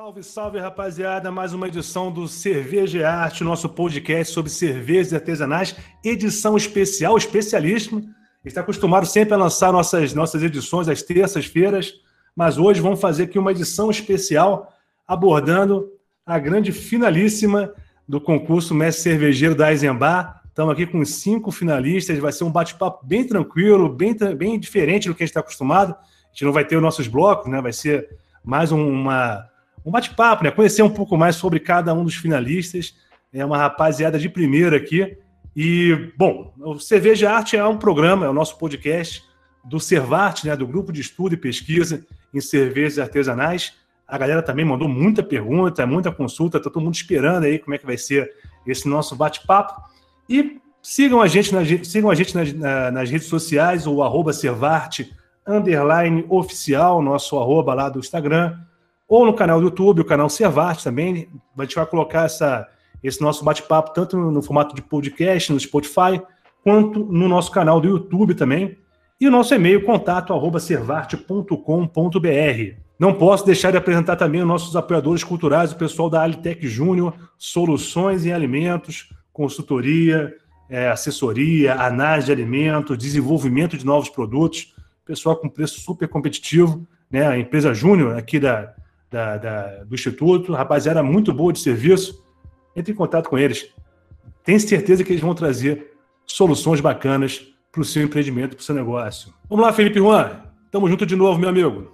Salve, salve, rapaziada! Mais uma edição do Cerveja e Arte, nosso podcast sobre cervejas artesanais, edição especial, especialíssima. Está acostumado sempre a lançar nossas, nossas edições às terças-feiras, mas hoje vamos fazer aqui uma edição especial abordando a grande finalíssima do concurso Mestre Cervejeiro da Eisenbar. Estamos aqui com cinco finalistas, vai ser um bate-papo bem tranquilo, bem, bem diferente do que a gente está acostumado. A gente não vai ter os nossos blocos, né? Vai ser mais uma um bate-papo, né? Conhecer um pouco mais sobre cada um dos finalistas. É uma rapaziada de primeira aqui. E, bom, o Cerveja Arte é um programa, é o nosso podcast do Servarte, né? Do Grupo de Estudo e Pesquisa em Cervejas Artesanais. A galera também mandou muita pergunta, muita consulta, tá todo mundo esperando aí como é que vai ser esse nosso bate-papo. E sigam a gente, nas, sigam a gente nas, nas redes sociais, o arroba underline oficial, nosso arroba lá do Instagram ou no canal do YouTube, o canal Servate também. A gente vai colocar essa, esse nosso bate-papo tanto no formato de podcast, no Spotify, quanto no nosso canal do YouTube também. E o nosso e-mail, contato servarte.com.br. Não posso deixar de apresentar também os nossos apoiadores culturais, o pessoal da Alitec Júnior, soluções em alimentos, consultoria, é, assessoria, análise de alimentos, desenvolvimento de novos produtos, pessoal com preço super competitivo, né? A empresa Júnior aqui da, da, da, do Instituto, rapaziada muito boa de serviço. Entre em contato com eles. Tenho certeza que eles vão trazer soluções bacanas para o seu empreendimento, para o seu negócio. Vamos lá, Felipe Juan. Tamo junto de novo, meu amigo.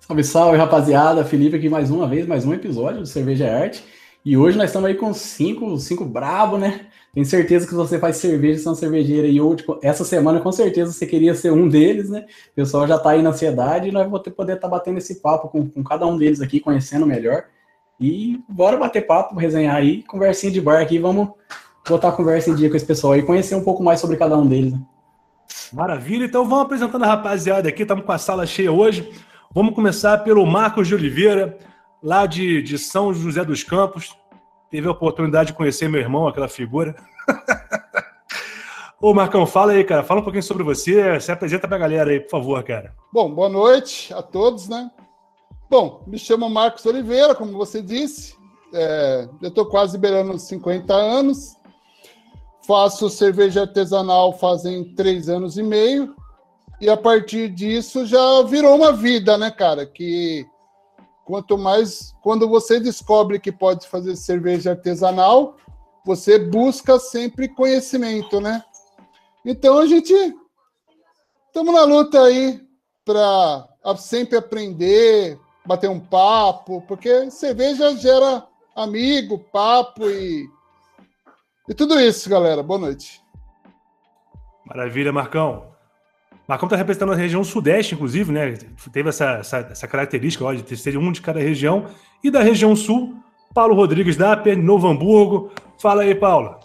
Salve, salve, rapaziada. Felipe aqui mais uma vez, mais um episódio do Cerveja Arte. E hoje nós estamos aí com cinco, cinco brabo, né? Tenho certeza que você faz cerveja, são cervejeira e tipo, essa semana com certeza você queria ser um deles, né? O pessoal já está aí na ansiedade e nós vamos poder estar tá batendo esse papo com, com cada um deles aqui, conhecendo melhor. E bora bater papo, resenhar aí, conversinha de bar aqui, vamos botar a conversa em dia com esse pessoal aí, conhecer um pouco mais sobre cada um deles. Né? Maravilha, então vamos apresentando a rapaziada aqui, estamos com a sala cheia hoje. Vamos começar pelo Marcos de Oliveira, lá de, de São José dos Campos teve a oportunidade de conhecer meu irmão, aquela figura. Ô, Marcão, fala aí, cara. Fala um pouquinho sobre você. Se apresenta pra galera aí, por favor, cara. Bom, boa noite a todos, né? Bom, me chamo Marcos Oliveira, como você disse. É, eu estou quase beirando 50 anos. Faço cerveja artesanal fazem três anos e meio. E a partir disso já virou uma vida, né, cara? Que Quanto mais quando você descobre que pode fazer cerveja artesanal, você busca sempre conhecimento, né? Então a gente estamos na luta aí para sempre aprender, bater um papo, porque cerveja gera amigo, papo e e tudo isso, galera. Boa noite. Maravilha, Marcão. Marcão está representando a região sudeste, inclusive, né? Teve essa, essa, essa característica ó, de ter um de cada região. E da região sul, Paulo Rodrigues Dapper, Novo Hamburgo. Fala aí, Paulo.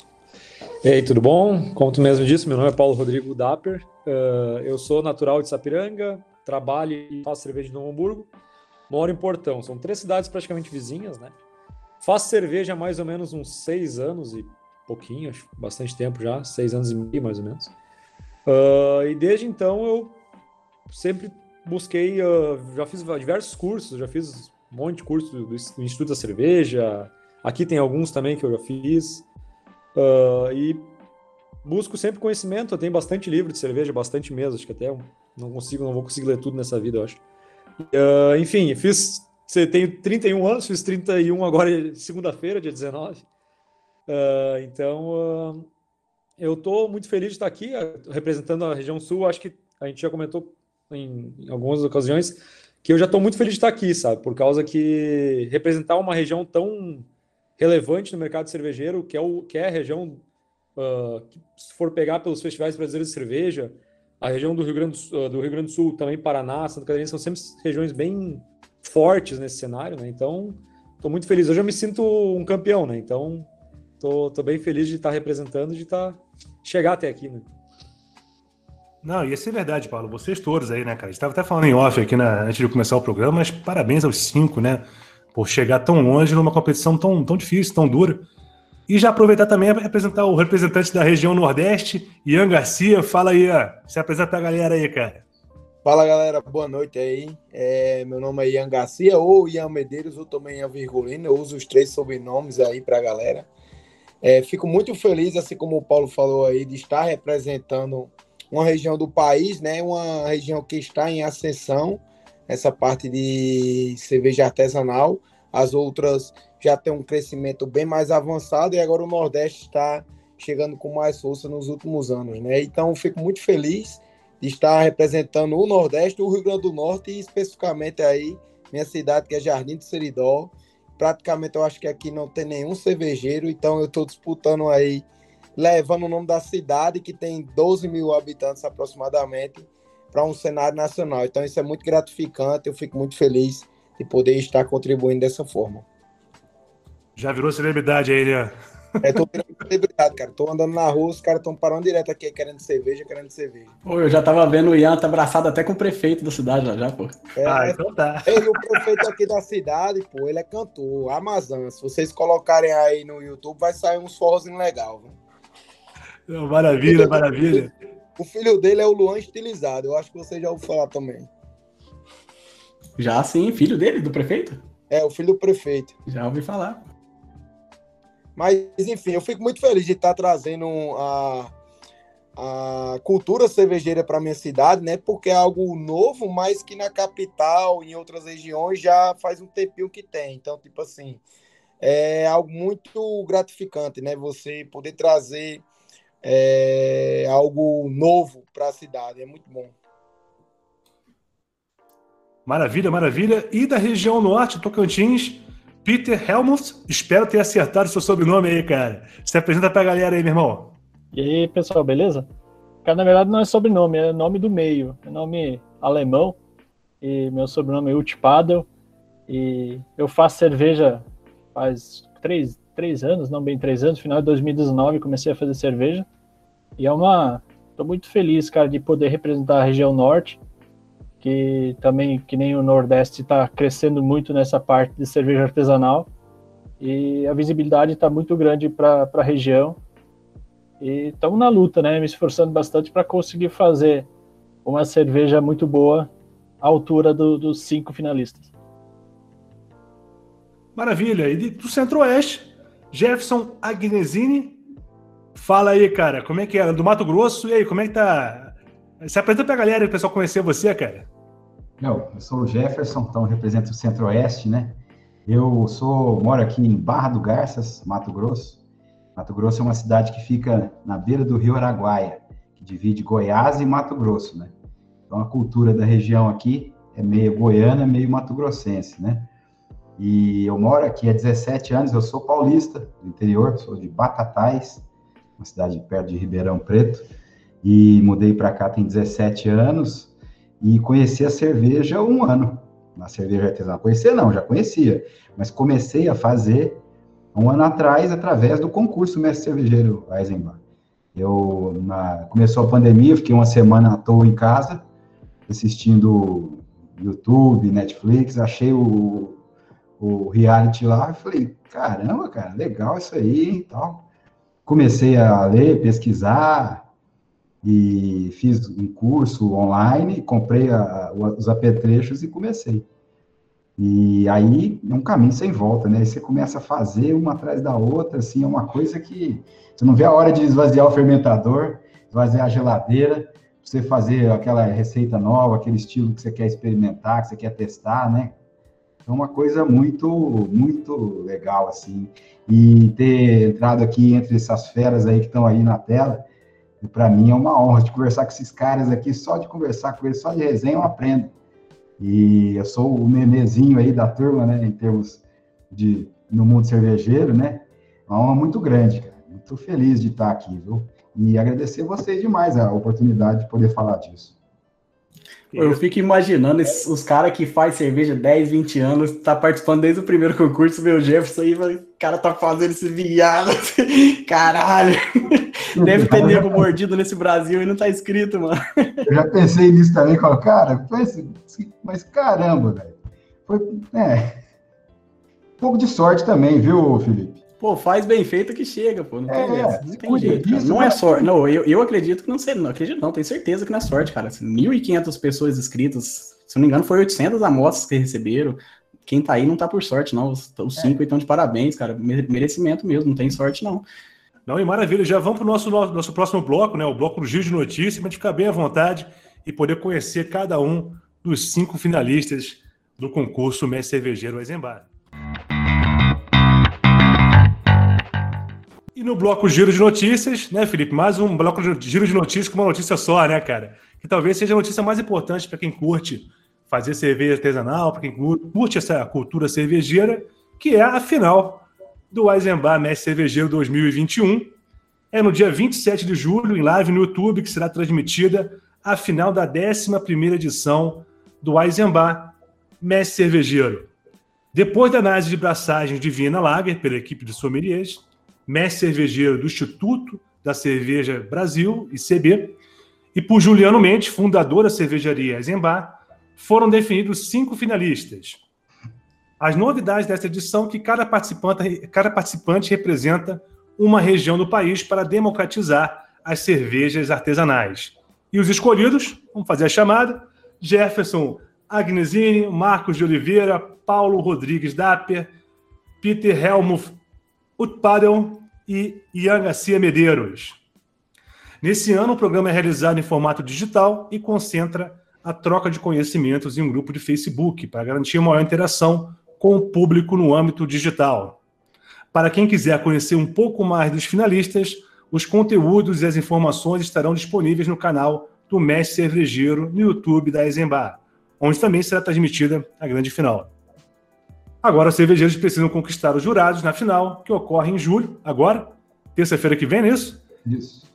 E aí, tudo bom? Como tu mesmo disse, meu nome é Paulo Rodrigo Dapper. Uh, eu sou natural de Sapiranga, trabalho e faço cerveja de Novo Hamburgo. Moro em Portão. São três cidades praticamente vizinhas, né? Faço cerveja há mais ou menos uns seis anos e pouquinho, acho bastante tempo já, seis anos e meio mais ou menos. Uh, e desde então eu sempre busquei, uh, já fiz diversos cursos, já fiz um monte de cursos do, Instituto da Cerveja, aqui tem alguns também que eu já fiz, uh, e busco sempre conhecimento, eu tenho bastante livro de cerveja, bastante mesmo, acho que até não consigo, não vou conseguir ler tudo nessa vida, eu acho. enfim, fiz, tenho 31 anos, fiz 31 agora segunda-feira, dia 19, então eu estou muito feliz de estar aqui eh, representando a região sul. Acho que a gente já comentou em, algumas ocasiões que eu já estou muito feliz de estar aqui, sabe? Por causa que representar uma região tão relevante no mercado cervejeiro, que é, o, que é a região, uh, que, se for pegar pelos festivais brasileiros de cerveja, a região do Rio Grande do, uh, do Rio Grande do Sul, também Paraná, Santa Catarina, são sempre regiões bem fortes nesse cenário, né? Então, estou muito feliz. Hoje eu me sinto um campeão, né? Então, tô, tô bem feliz de estar representando, de estar chegar até aqui, né? Não, e isso é verdade, Paulo. Vocês todos aí, né, cara? A gente estava até falando em off aqui né, antes de começar o programa, mas parabéns aos cinco, né? Por chegar tão longe numa competição tão, tão difícil, tão dura. E já aproveitar também para apresentar o representante da região Nordeste, Ian Garcia. Fala aí, ó. se apresenta a galera aí, cara. Fala galera, boa noite aí. É, meu nome é Ian Garcia ou Ian Medeiros ou também Ian Virgulino. Eu uso os três sobrenomes aí para a galera. É, fico muito feliz, assim como o Paulo falou aí, de estar representando uma região do país, né? Uma região que está em ascensão, essa parte de cerveja artesanal. As outras já têm um crescimento bem mais avançado e agora o Nordeste está chegando com mais força nos últimos anos, né? Então, fico muito feliz de estar representando o Nordeste, o Rio Grande do Norte e especificamente aí minha cidade, que é Jardim do Seridó. Praticamente eu acho que aqui não tem nenhum cervejeiro, então eu estou disputando aí, levando o nome da cidade, que tem 12 mil habitantes aproximadamente, para um cenário nacional. Então isso é muito gratificante, eu fico muito feliz de poder estar contribuindo dessa forma. Já virou celebridade aí, né? É, tô virando celebridade, cara. Tô andando na rua, os caras estão parando direto aqui, querendo cerveja, querendo cerveja. Pô, eu já tava vendo o Ian tá abraçado até com o prefeito da cidade já, já pô. É, ah, então tá. Ele, o prefeito aqui da cidade, pô, ele é cantor, Amazon. Se vocês colocarem aí no YouTube, vai sair uns forrozinhos legal, viu? Maravilha, maravilha. O filho dele é o Luan Estilizado. Eu acho que você já ouviu falar também. Já sim, filho dele, do prefeito? É, o filho do prefeito. Já ouvi falar. Mas, enfim, eu fico muito feliz de estar trazendo a, a cultura cervejeira para minha cidade, né? Porque é algo novo, mas que na capital, em outras regiões, já faz um tempinho que tem. Então, tipo assim, é algo muito gratificante, né? Você poder trazer é, algo novo para a cidade. É muito bom. Maravilha, maravilha. E da região norte, Tocantins, Peter Helmut, espero ter acertado seu sobrenome aí, cara. Se apresenta pra galera aí, meu irmão. E aí, pessoal, beleza? Cara, na verdade não é sobrenome, é nome do meio. É nome alemão. E meu sobrenome é Utpadel. E eu faço cerveja faz três, três anos, não bem três anos. Final de 2019 comecei a fazer cerveja. E é uma... Tô muito feliz, cara, de poder representar a região norte que também, que nem o Nordeste, está crescendo muito nessa parte de cerveja artesanal e a visibilidade está muito grande para a região. E estamos na luta, né? Me esforçando bastante para conseguir fazer uma cerveja muito boa à altura do, dos cinco finalistas. Maravilha. E do Centro-Oeste, Jefferson Agnesini. Fala aí, cara, como é que é? Do Mato Grosso, e aí, como é que tá se apresenta para a galera, o pessoal conhecer você, cara. Eu, sou o Jefferson, então represento o Centro-Oeste, né? Eu sou, moro aqui em Barra do Garças, Mato Grosso. Mato Grosso é uma cidade que fica na beira do rio Araguaia, que divide Goiás e Mato Grosso, né? Então a cultura da região aqui é meio goiana, meio mato-grossense, né? E eu moro aqui há 17 anos, eu sou paulista do interior, sou de Batatais, uma cidade perto de Ribeirão Preto e mudei para cá tem 17 anos e conheci a cerveja um ano, na cerveja artesanal. Conhecer não, já conhecia, mas comecei a fazer um ano atrás através do concurso Mestre Cervejeiro Eisenbach. Eu, na, começou a pandemia, fiquei uma semana à toa em casa, assistindo YouTube, Netflix, achei o, o reality lá e falei, caramba, cara, legal isso aí e tal. Comecei a ler, pesquisar, e fiz um curso online, comprei a, os apetrechos e comecei. E aí é um caminho sem volta, né? você começa a fazer uma atrás da outra, assim, é uma coisa que você não vê a hora de esvaziar o fermentador, esvaziar a geladeira, você fazer aquela receita nova, aquele estilo que você quer experimentar, que você quer testar, né? É uma coisa muito, muito legal, assim. E ter entrado aqui entre essas feras aí que estão aí na tela, e para mim é uma honra de conversar com esses caras aqui, só de conversar com eles, só de resenha eu aprendo. E eu sou o memezinho aí da turma, né, em termos de no mundo cervejeiro, né? Uma honra muito grande, cara. Muito feliz de estar aqui, viu? E agradecer vocês demais a oportunidade de poder falar disso. Eu fico imaginando esses, os caras que faz cerveja 10, 20 anos, tá participando desde o primeiro concurso, meu Jefferson aí, o cara tá fazendo esse viado, caralho. Deve ter nego mordido nesse Brasil e não tá escrito, mano. Eu já pensei nisso também, cara, mas caramba, velho. Foi, é, um pouco de sorte também, viu, Felipe? Pô, faz bem feito que chega, pô. Não tem, é, não tem jeito. Disso, não é sorte. Não, eu, eu acredito que não sei, não acredito não, tenho certeza que não é sorte, cara. 1.500 assim, pessoas inscritas, se não me engano, foi 800 amostras que receberam. Quem tá aí não tá por sorte, não. Os, os é. cinco então de parabéns, cara. Merecimento mesmo, não tem sorte, não. Não, e maravilha. Já vamos para o nosso, nosso próximo bloco, né? O bloco do Giro de Notícias, para a gente ficar bem à vontade e poder conhecer cada um dos cinco finalistas do concurso Mestre Cervejeiro Eisenbar. E no bloco Giro de Notícias, né, Felipe? Mais um bloco de Giro de Notícias com uma notícia só, né, cara? Que talvez seja a notícia mais importante para quem curte fazer cerveja artesanal, para quem curte essa cultura cervejeira, que é a final do Eisenbar Mestre Cervejeiro 2021. É no dia 27 de julho, em live no YouTube, que será transmitida a final da 11 edição do Eisenbar Mestre Cervejeiro. Depois da análise de braçagem de Viena Lager pela equipe de sommeliers, mestre cervejeiro do Instituto da Cerveja Brasil, ICB, e por Juliano Mendes, fundador da cervejaria Eisenbar, foram definidos cinco finalistas. As novidades dessa edição que cada participante, cada participante representa uma região do país para democratizar as cervejas artesanais. E os escolhidos, vamos fazer a chamada, Jefferson Agnesini, Marcos de Oliveira, Paulo Rodrigues Dapper, Peter Helmuth Utpadel e Ian Garcia Medeiros. Nesse ano, o programa é realizado em formato digital e concentra a troca de conhecimentos em um grupo de Facebook para garantir maior interação com o público no âmbito digital. Para quem quiser conhecer um pouco mais dos finalistas, os conteúdos e as informações estarão disponíveis no canal do Mestre Cervejeiro no YouTube da Eisenbar, onde também será transmitida a grande final. Agora, os cervejeiros precisam conquistar os jurados na final, que ocorre em julho, agora, terça-feira que vem, não é isso? Isso.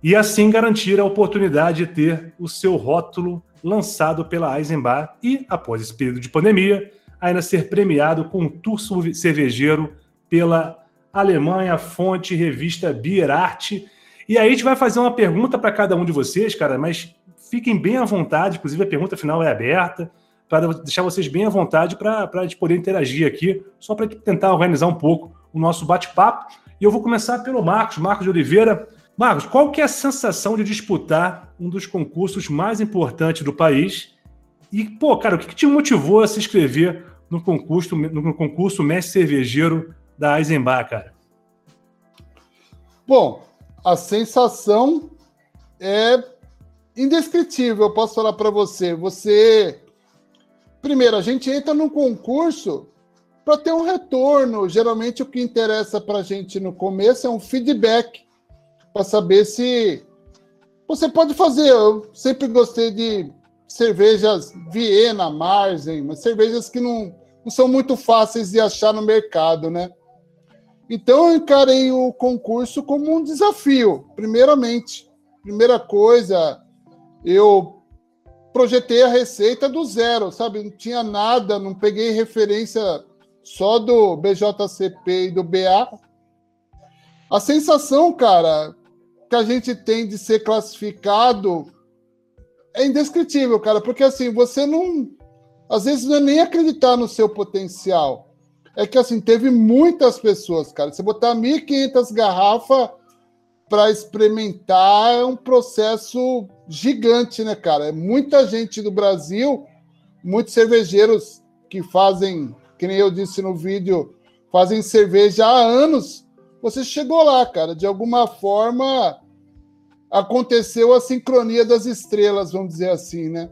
E assim garantir a oportunidade de ter o seu rótulo lançado pela Eisenbar e, após esse período de pandemia, ainda ser premiado com um tour cervejeiro pela Alemanha Fonte Revista Beer Art. E aí a gente vai fazer uma pergunta para cada um de vocês, cara, mas fiquem bem à vontade, inclusive a pergunta final é aberta para deixar vocês bem à vontade para a gente poder interagir aqui, só para tentar organizar um pouco o nosso bate-papo. E eu vou começar pelo Marcos, Marcos de Oliveira. Marcos, qual que é a sensação de disputar um dos concursos mais importantes do país? E, pô, cara, o que, que te motivou a se inscrever no concurso, no concurso Mestre Cervejeiro da Eisenbar, cara? Bom, a sensação é indescritível, eu posso falar para você. Você primeiro, a gente entra num concurso para ter um retorno. Geralmente, o que interessa para a gente no começo é um feedback para saber se você pode fazer. Eu sempre gostei de cervejas Viena, Marzen, mas cervejas que não, não são muito fáceis de achar no mercado, né? Então, eu encarei o concurso como um desafio, primeiramente. Primeira coisa, eu projetei a receita do zero, sabe? Não tinha nada, não peguei referência só do BJCP e do BA. A sensação, cara, que a gente tem de ser classificado é indescritível, cara, porque assim, você não. Às vezes não é nem acreditar no seu potencial. É que assim, teve muitas pessoas, cara. Você botar 1.500 garrafas para experimentar é um processo gigante, né, cara? É muita gente do Brasil, muitos cervejeiros que fazem, que nem eu disse no vídeo, fazem cerveja há anos. Você chegou lá, cara. De alguma forma aconteceu a sincronia das estrelas, vamos dizer assim, né?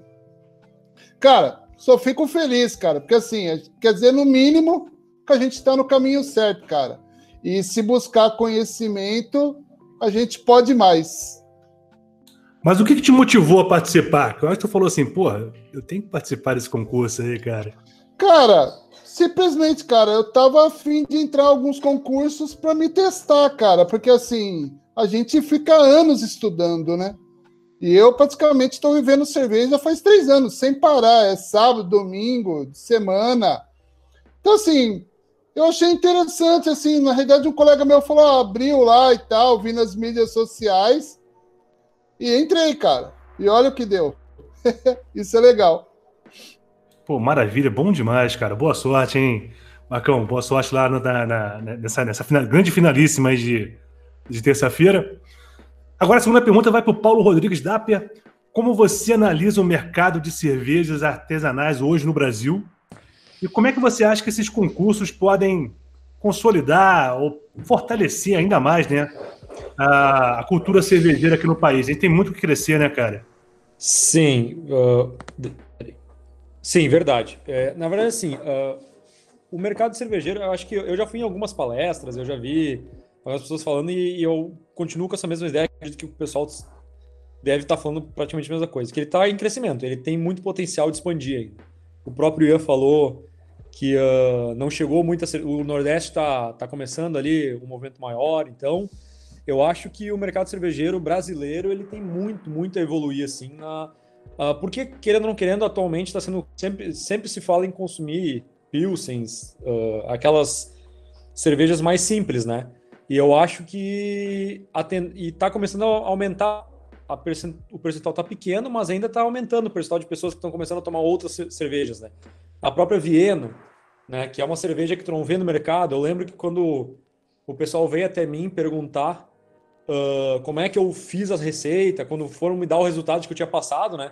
Cara, só fico feliz, cara, porque assim, quer dizer, no mínimo, que a gente está no caminho certo, cara. E se buscar conhecimento, a gente pode mais. Mas o que, que te motivou a participar? Eu acho que tu falou assim, porra, eu tenho que participar desse concurso aí, cara. Cara, simplesmente, cara, eu tava afim de entrar em alguns concursos para me testar, cara, porque assim, a gente fica anos estudando, né? E eu praticamente estou vivendo cerveja faz três anos, sem parar. É sábado, domingo, semana. Então, assim, eu achei interessante, assim, na realidade um colega meu falou, ah, abriu lá e tal, vi nas mídias sociais e entrei, cara. E olha o que deu. Isso é legal. Pô, maravilha, bom demais, cara. Boa sorte, hein? Marcão, boa sorte lá na, na, nessa, nessa final, grande finalíssima de, de terça-feira. Agora a segunda pergunta vai para o Paulo Rodrigues Dapia. Como você analisa o mercado de cervejas artesanais hoje no Brasil? E como é que você acha que esses concursos podem consolidar ou fortalecer ainda mais né, a, a cultura cervejeira aqui no país? A gente tem muito que crescer, né, cara? Sim. Uh, sim, verdade. É, na verdade, assim, uh, o mercado cervejeiro, eu acho que eu já fui em algumas palestras, eu já vi algumas pessoas falando e, e eu continuo com essa mesma ideia de que o pessoal deve estar falando praticamente a mesma coisa, que ele está em crescimento, ele tem muito potencial de expandir ainda. O próprio Ian falou que uh, não chegou muito a ser, o Nordeste está tá começando ali um movimento maior, então eu acho que o mercado cervejeiro brasileiro ele tem muito, muito a evoluir assim, na, uh, porque querendo ou não querendo, atualmente está sendo sempre, sempre se fala em consumir pilsens, uh, aquelas cervejas mais simples, né? E eu acho que está começando a aumentar a percent... o percentual está pequeno, mas ainda está aumentando o percentual de pessoas que estão começando a tomar outras cervejas, né? A própria Vieno, né, que é uma cerveja que tu não vê no mercado. Eu lembro que quando o pessoal veio até mim perguntar uh, como é que eu fiz as receitas, quando foram me dar o resultado que eu tinha passado, né?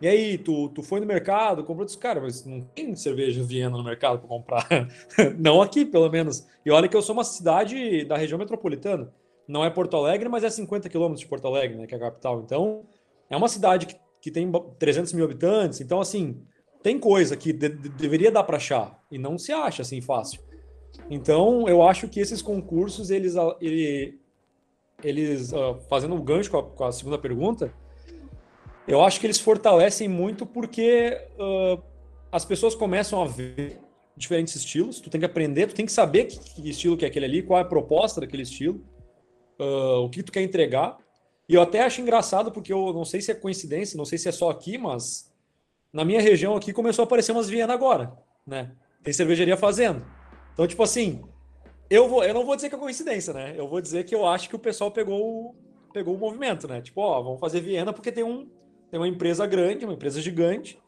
E aí, tu, tu foi no mercado, comprou disse, cara, mas não tem cerveja Viena no mercado para comprar. não aqui, pelo menos. E olha que eu sou uma cidade da região metropolitana. Não é Porto Alegre, mas é 50 quilômetros de Porto Alegre, né, que é a capital. Então, é uma cidade que, que tem 300 mil habitantes. Então, assim, tem coisa que de, de, deveria dar para achar e não se acha assim fácil. Então, eu acho que esses concursos, eles, ele, eles uh, fazendo um gancho com a, com a segunda pergunta, eu acho que eles fortalecem muito porque uh, as pessoas começam a ver diferentes estilos. Tu tem que aprender, tu tem que saber que, que estilo que é aquele ali, qual é a proposta daquele estilo, uh, o que tu quer entregar. E eu até acho engraçado porque eu não sei se é coincidência, não sei se é só aqui, mas na minha região aqui começou a aparecer umas Viena agora, né? Tem cervejaria fazendo. Então, tipo assim, eu vou, eu não vou dizer que é coincidência, né? Eu vou dizer que eu acho que o pessoal pegou pegou o movimento, né? Tipo, ó, vamos fazer Viena porque tem um tem uma empresa grande, uma empresa gigante,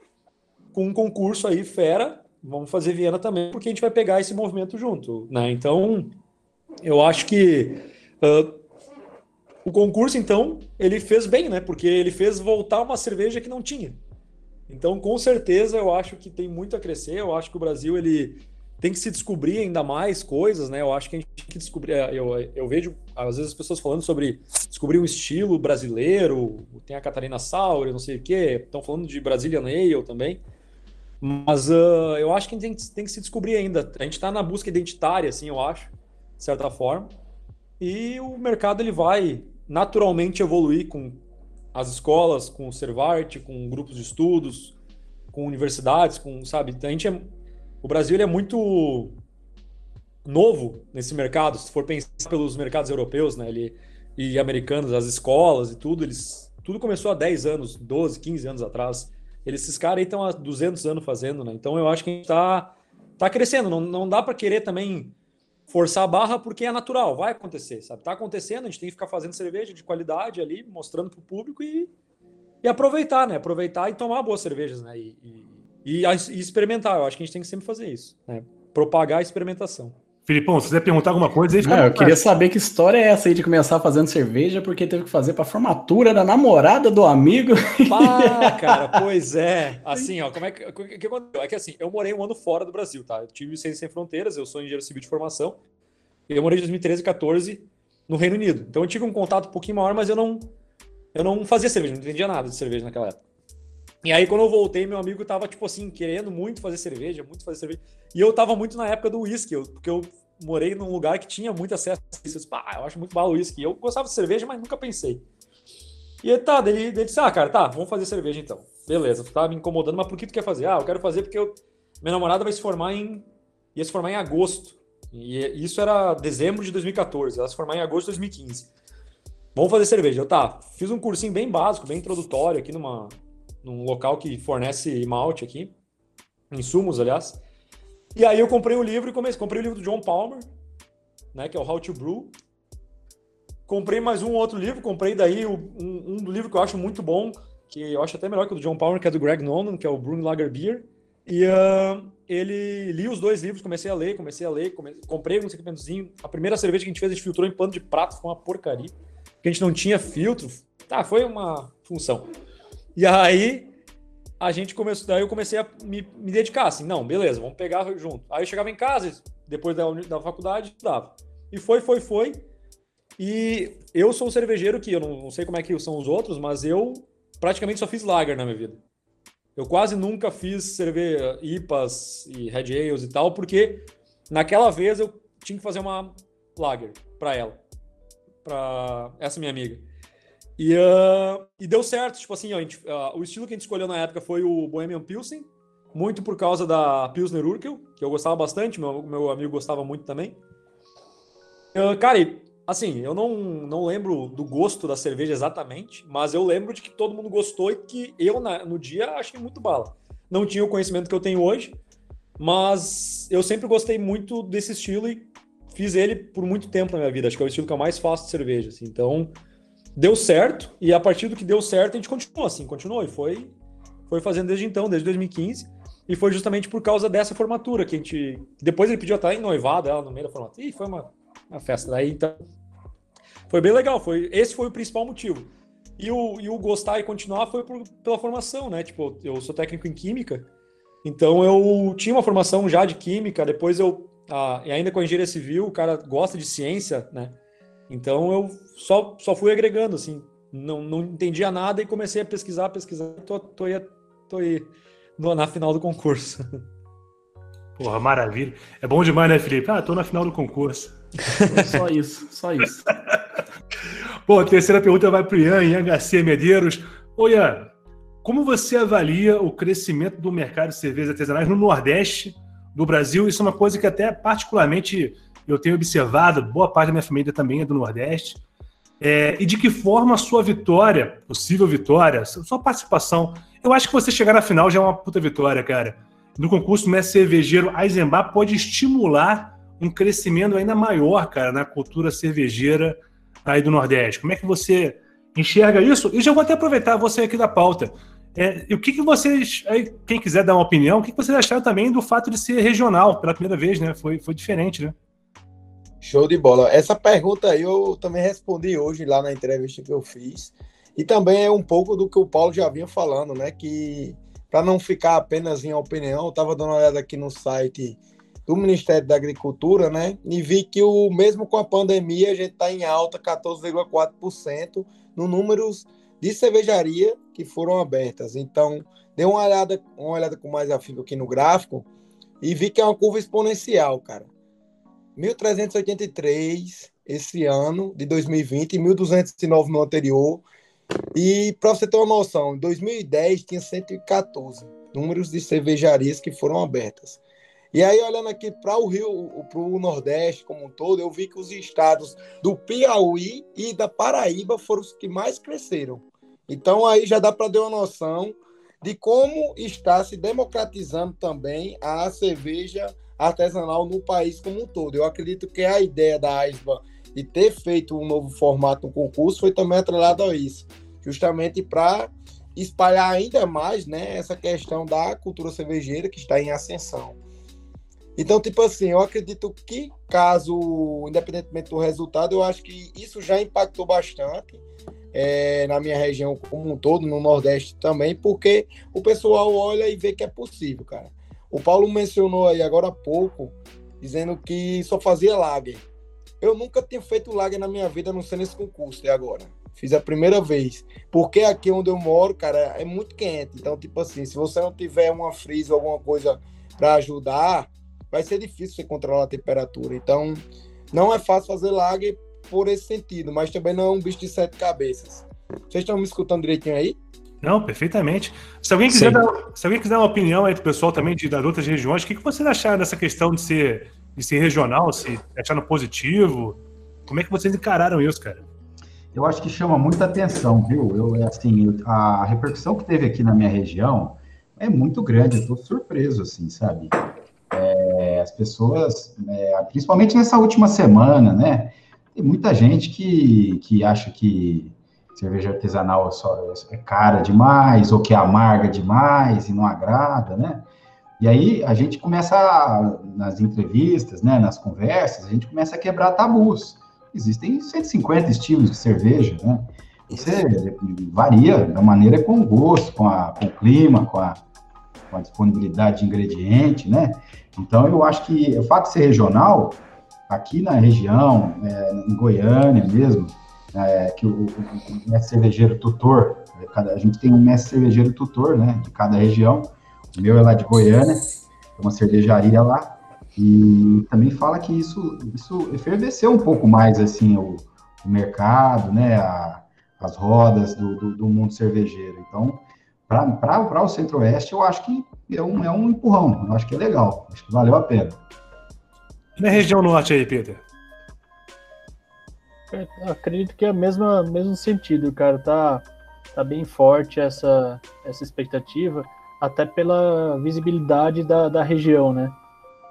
com um concurso aí fera. Vamos fazer Viena também, porque a gente vai pegar esse movimento junto, né? Então, eu acho que uh, o concurso, então, ele fez bem, né? Porque ele fez voltar uma cerveja que não tinha. Então, com certeza, eu acho que tem muito a crescer. Eu acho que o Brasil ele tem que se descobrir ainda mais coisas, né? Eu acho que a gente tem que descobrir. É, eu, eu vejo, às vezes, as pessoas falando sobre descobrir um estilo brasileiro. Tem a Catarina Sauri, não sei o quê. Estão falando de Brazilian Ale também. Mas uh, eu acho que a gente tem, que se descobrir ainda. A gente está na busca identitária, assim, eu acho, de certa forma. E o mercado ele vai naturalmente evoluir com as escolas, com o Servart, com grupos de estudos, com universidades, com, sabe? A gente é, o Brasil é muito novo nesse mercado, se for pensar pelos mercados europeus, né, ele, e americanos, as escolas e tudo, eles tudo começou há 10 anos, 12, 15 anos atrás. Eles, esses caras aí estão há 200 anos fazendo, né? Então eu acho que a gente está tá crescendo, não, não dá para querer também forçar a barra porque é natural, vai acontecer, sabe? Tá acontecendo, a gente tem que ficar fazendo cerveja de qualidade ali, mostrando para o público e, e aproveitar, né? Aproveitar e tomar boas cervejas, né? E, e, e, experimentar. Eu acho que a gente tem que sempre fazer isso, né? Propagar a experimentação. Filipão, se quiser perguntar alguma coisa, aí Não, eu queria saber que história é essa aí de começar fazendo cerveja porque teve que fazer para formatura da namorada do amigo. Pá, cara, pois é. Assim, ó, como é que, o que aconteceu? É que assim, eu morei um ano fora do Brasil, tá? Eu tive Ciência Sem Fronteiras, eu sou engenheiro civil de formação. E eu morei de 2013 e 14 no Reino Unido. Então eu tive um contato um pouquinho maior, mas eu não eu não fazia cerveja, não entendia nada de cerveja naquela época. E aí, quando eu voltei, meu amigo tava, tipo assim, querendo muito fazer cerveja, muito fazer cerveja. E eu tava muito na época do whisky, porque eu morei num lugar que tinha muito acesso a isso. Eu, disse, ah, eu acho muito bala o whisky. Eu gostava de cerveja, mas nunca pensei. E ele, tá, ele, ele disse, ah, cara, tá, vamos fazer cerveja então. Beleza, tu tá me incomodando, mas por que tu quer fazer? Ah, eu quero fazer porque eu... minha namorada vai se formar em... ia se formar em agosto. E isso era dezembro de 2014, ela se formar em agosto de 2015. Vamos fazer cerveja. Eu, tá, fiz um cursinho bem básico, bem introdutório aqui numa, num local que fornece malte aqui, insumos, aliás. E aí eu comprei o livro e comecei, comprei o livro do John Palmer, né, que é o How to Brew. Comprei mais um outro livro, comprei daí um, um livro que eu acho muito bom, que eu acho até melhor que o do John Palmer, que é do Greg Nolan, que é o Brewing Lager Beer. E uh, ele li os dois livros, comecei a ler, comecei a ler, comprei um equipamentozinho. A primeira cerveja que a gente fez, a gente filtrou em pano de prato, foi uma porcaria. Porque a gente não tinha filtro. Tá, foi uma função. E aí a gente começou, daí eu comecei a me, me dedicar assim, não, beleza, vamos pegar junto. Aí eu chegava em casa, depois da, da faculdade, estudava. E foi, foi, foi. E eu sou um cervejeiro que eu não, não sei como é que são os outros, mas eu praticamente só fiz lager na minha vida. Eu quase nunca fiz cerveja IPAs e Red Ales e tal, porque naquela vez eu tinha que fazer uma lager para ela, para essa minha amiga. E, uh, e deu certo, tipo assim, gente, uh, o estilo que a gente escolheu na época foi o Bohemian Pilsen, muito por causa da Pilsner Urkel, que eu gostava bastante, meu, meu amigo gostava muito também. Uh, cara, e, assim, eu não, não lembro do gosto da cerveja exatamente, mas eu lembro de que todo mundo gostou e que eu, na, no dia, achei muito bala. Não tinha o conhecimento que eu tenho hoje, mas eu sempre gostei muito desse estilo e fiz ele por muito tempo na minha vida. Acho que é o estilo que eu mais faço de cerveja, assim. Então, deu certo, e a partir do que deu certo, a gente continuou assim, continuou, e foi, foi fazendo desde então, desde 2015, e foi justamente por causa dessa formatura que a gente. Depois ele pediu até em noivado ela no meio da formatura. E foi uma, uma festa. Daí então. Foi bem legal. Foi, esse foi o principal motivo. E o, e o gostar e continuar foi por, pela formação, né? Tipo, eu sou técnico em química, então eu tinha uma formação já de química, depois eu. E ainda com a engenharia civil, o cara gosta de ciência, né? Então eu só, só fui agregando, assim, não, não entendia nada e comecei a pesquisar, pesquisar, tô, tô, aí, tô aí na final do concurso. Porra, maravilha. É bom demais, né, Felipe? Ah, tô na final do concurso. só isso, só isso. Bom, a terceira pergunta vai para o Ian, Ian Garcia Medeiros. Ô Ian, como você avalia o crescimento do mercado de cervejas artesanais no Nordeste do Brasil? Isso é uma coisa que até particularmente eu tenho observado, boa parte da minha família também é do Nordeste. É, e de que forma a sua vitória, possível vitória, sua participação, eu acho que você chegar na final já é uma puta vitória, cara. No concurso mestre cervejeiro, Eisenbach pode estimular um crescimento ainda maior, cara, na cultura cervejeira aí do Nordeste. Como é que você enxerga isso? E já vou até aproveitar você aqui da pauta. É, e o que, que vocês, aí, quem quiser dar uma opinião, o que, que vocês acharam também do fato de ser regional pela primeira vez, né? Foi, foi diferente, né? Show de bola. Essa pergunta aí eu também respondi hoje lá na entrevista que eu fiz. E também é um pouco do que o Paulo já vinha falando, né? Que para não ficar apenas em opinião, eu estava dando uma olhada aqui no site do Ministério da Agricultura, né? E vi que o mesmo com a pandemia a gente está em alta 14,4% no números de cervejaria que foram abertas. Então, dei uma olhada, uma olhada com mais afinco aqui no gráfico e vi que é uma curva exponencial, cara. 1.383 esse ano de 2020 e 1.209 no anterior. E para você ter uma noção, em 2010 tinha 114 números de cervejarias que foram abertas. E aí, olhando aqui para o Rio, para o Nordeste como um todo, eu vi que os estados do Piauí e da Paraíba foram os que mais cresceram. Então, aí já dá para ter uma noção de como está se democratizando também a cerveja artesanal no país como um todo. Eu acredito que a ideia da AISBA de ter feito um novo formato no concurso foi também atrelado a isso, justamente para espalhar ainda mais né, essa questão da cultura cervejeira que está em ascensão. Então, tipo assim, eu acredito que, caso, independentemente do resultado, eu acho que isso já impactou bastante é, na minha região como um todo, no Nordeste também, porque o pessoal olha e vê que é possível, cara. O Paulo mencionou aí agora há pouco, dizendo que só fazia lager. Eu nunca tinha feito lager na minha vida, não sei nesse concurso até agora. Fiz a primeira vez. Porque aqui onde eu moro, cara, é muito quente. Então, tipo assim, se você não tiver uma ou alguma coisa para ajudar, vai ser difícil você controlar a temperatura. Então, não é fácil fazer lager por esse sentido, mas também não é um bicho de sete cabeças. Vocês estão me escutando direitinho aí? Não, perfeitamente. Se alguém quiser, dar, se alguém quiser uma opinião aí do pessoal também de, das outras regiões, o que, que vocês acharam dessa questão de ser, de ser regional, se acharam positivo? Como é que vocês encararam isso, cara? Eu acho que chama muita atenção, viu? Eu, assim, a repercussão que teve aqui na minha região é muito grande, eu estou surpreso, assim, sabe? É, as pessoas, é, principalmente nessa última semana, né? Tem muita gente que, que acha que cerveja artesanal só é cara demais ou que é amarga demais e não agrada, né? E aí a gente começa, a, nas entrevistas, né, nas conversas, a gente começa a quebrar tabus. Existem 150 estilos de cerveja, né? Você varia da maneira com o gosto, com, a, com o clima, com a, com a disponibilidade de ingrediente, né? Então eu acho que o fato de ser regional, aqui na região, é, em Goiânia mesmo, é, que o, o, mestre cervejeiro tutor, a gente tem um mestre cervejeiro tutor, né, de cada região. O meu é lá de Goiânia, é uma cervejaria lá, e também fala que isso, isso efervesceu um pouco mais, assim, o, o mercado, né, a, as rodas do, do, do, mundo cervejeiro. Então, para o Centro-Oeste, eu acho que é um, é um empurrão, eu acho que é legal, acho que valeu a pena. E na região norte aí, Peter? Acredito que é o mesmo, mesmo sentido, cara. Tá, tá bem forte essa, essa expectativa, até pela visibilidade da, da região, né?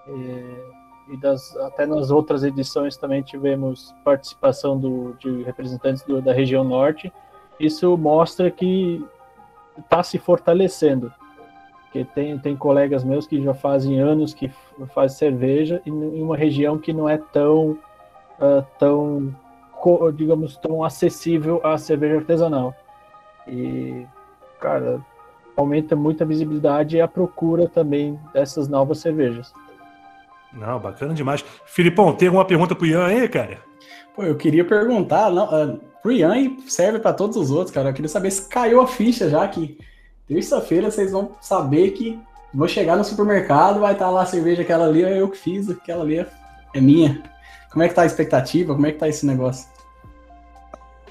E, e das, até nas outras edições também tivemos participação do, de representantes do, da região norte. Isso mostra que está se fortalecendo. Porque tem, tem colegas meus que já fazem anos que fazem cerveja em uma região que não é tão, uh, tão digamos, tão acessível à cerveja artesanal. E, cara, aumenta muito a visibilidade e a procura também dessas novas cervejas. Não, bacana demais. Filipão, tem alguma pergunta pro Ian aí, cara? Pô, eu queria perguntar, não, uh, pro Ian e serve para todos os outros, cara. Eu queria saber se caiu a ficha já que terça-feira vocês vão saber que vou chegar no supermercado, vai estar lá a cerveja, aquela ali é eu que fiz, aquela ali é minha. Como é que tá a expectativa? Como é que tá esse negócio?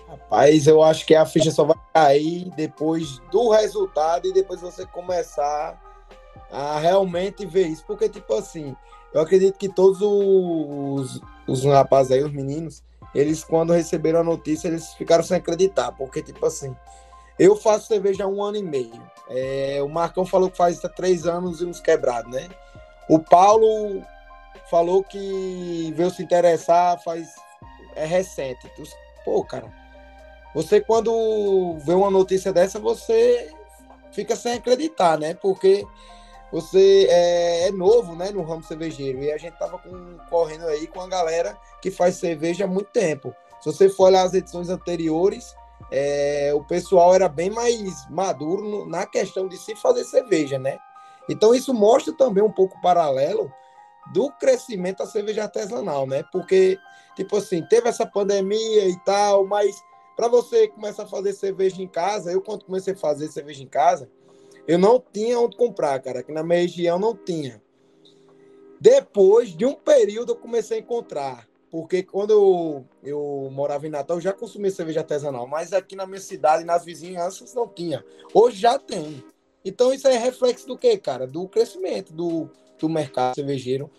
Rapaz, eu acho que a ficha só vai cair depois do resultado e depois você começar a realmente ver isso. Porque, tipo assim, eu acredito que todos os, os rapazes aí, os meninos, eles, quando receberam a notícia, eles ficaram sem acreditar. Porque, tipo assim, eu faço cerveja há um ano e meio. É, o Marcão falou que faz três anos e uns quebrados, né? O Paulo falou que veio se interessar faz é recente. Pô, cara, você quando vê uma notícia dessa, você fica sem acreditar, né? Porque você é, é novo, né, no ramo cervejeiro e a gente tava com, correndo aí com a galera que faz cerveja há muito tempo. Se você for olhar as edições anteriores, é, o pessoal era bem mais maduro no, na questão de se fazer cerveja, né? Então isso mostra também um pouco paralelo do crescimento da cerveja artesanal, né? Porque, tipo assim, teve essa pandemia e tal, mas para você começar a fazer cerveja em casa, eu quando comecei a fazer cerveja em casa, eu não tinha onde comprar, cara, que na minha região não tinha. Depois de um período eu comecei a encontrar, porque quando eu, eu morava em Natal eu já consumia cerveja artesanal, mas aqui na minha cidade, nas vizinhanças, não tinha. Hoje já tem. Então isso é reflexo do quê, cara? Do crescimento do, do mercado cervejeiro.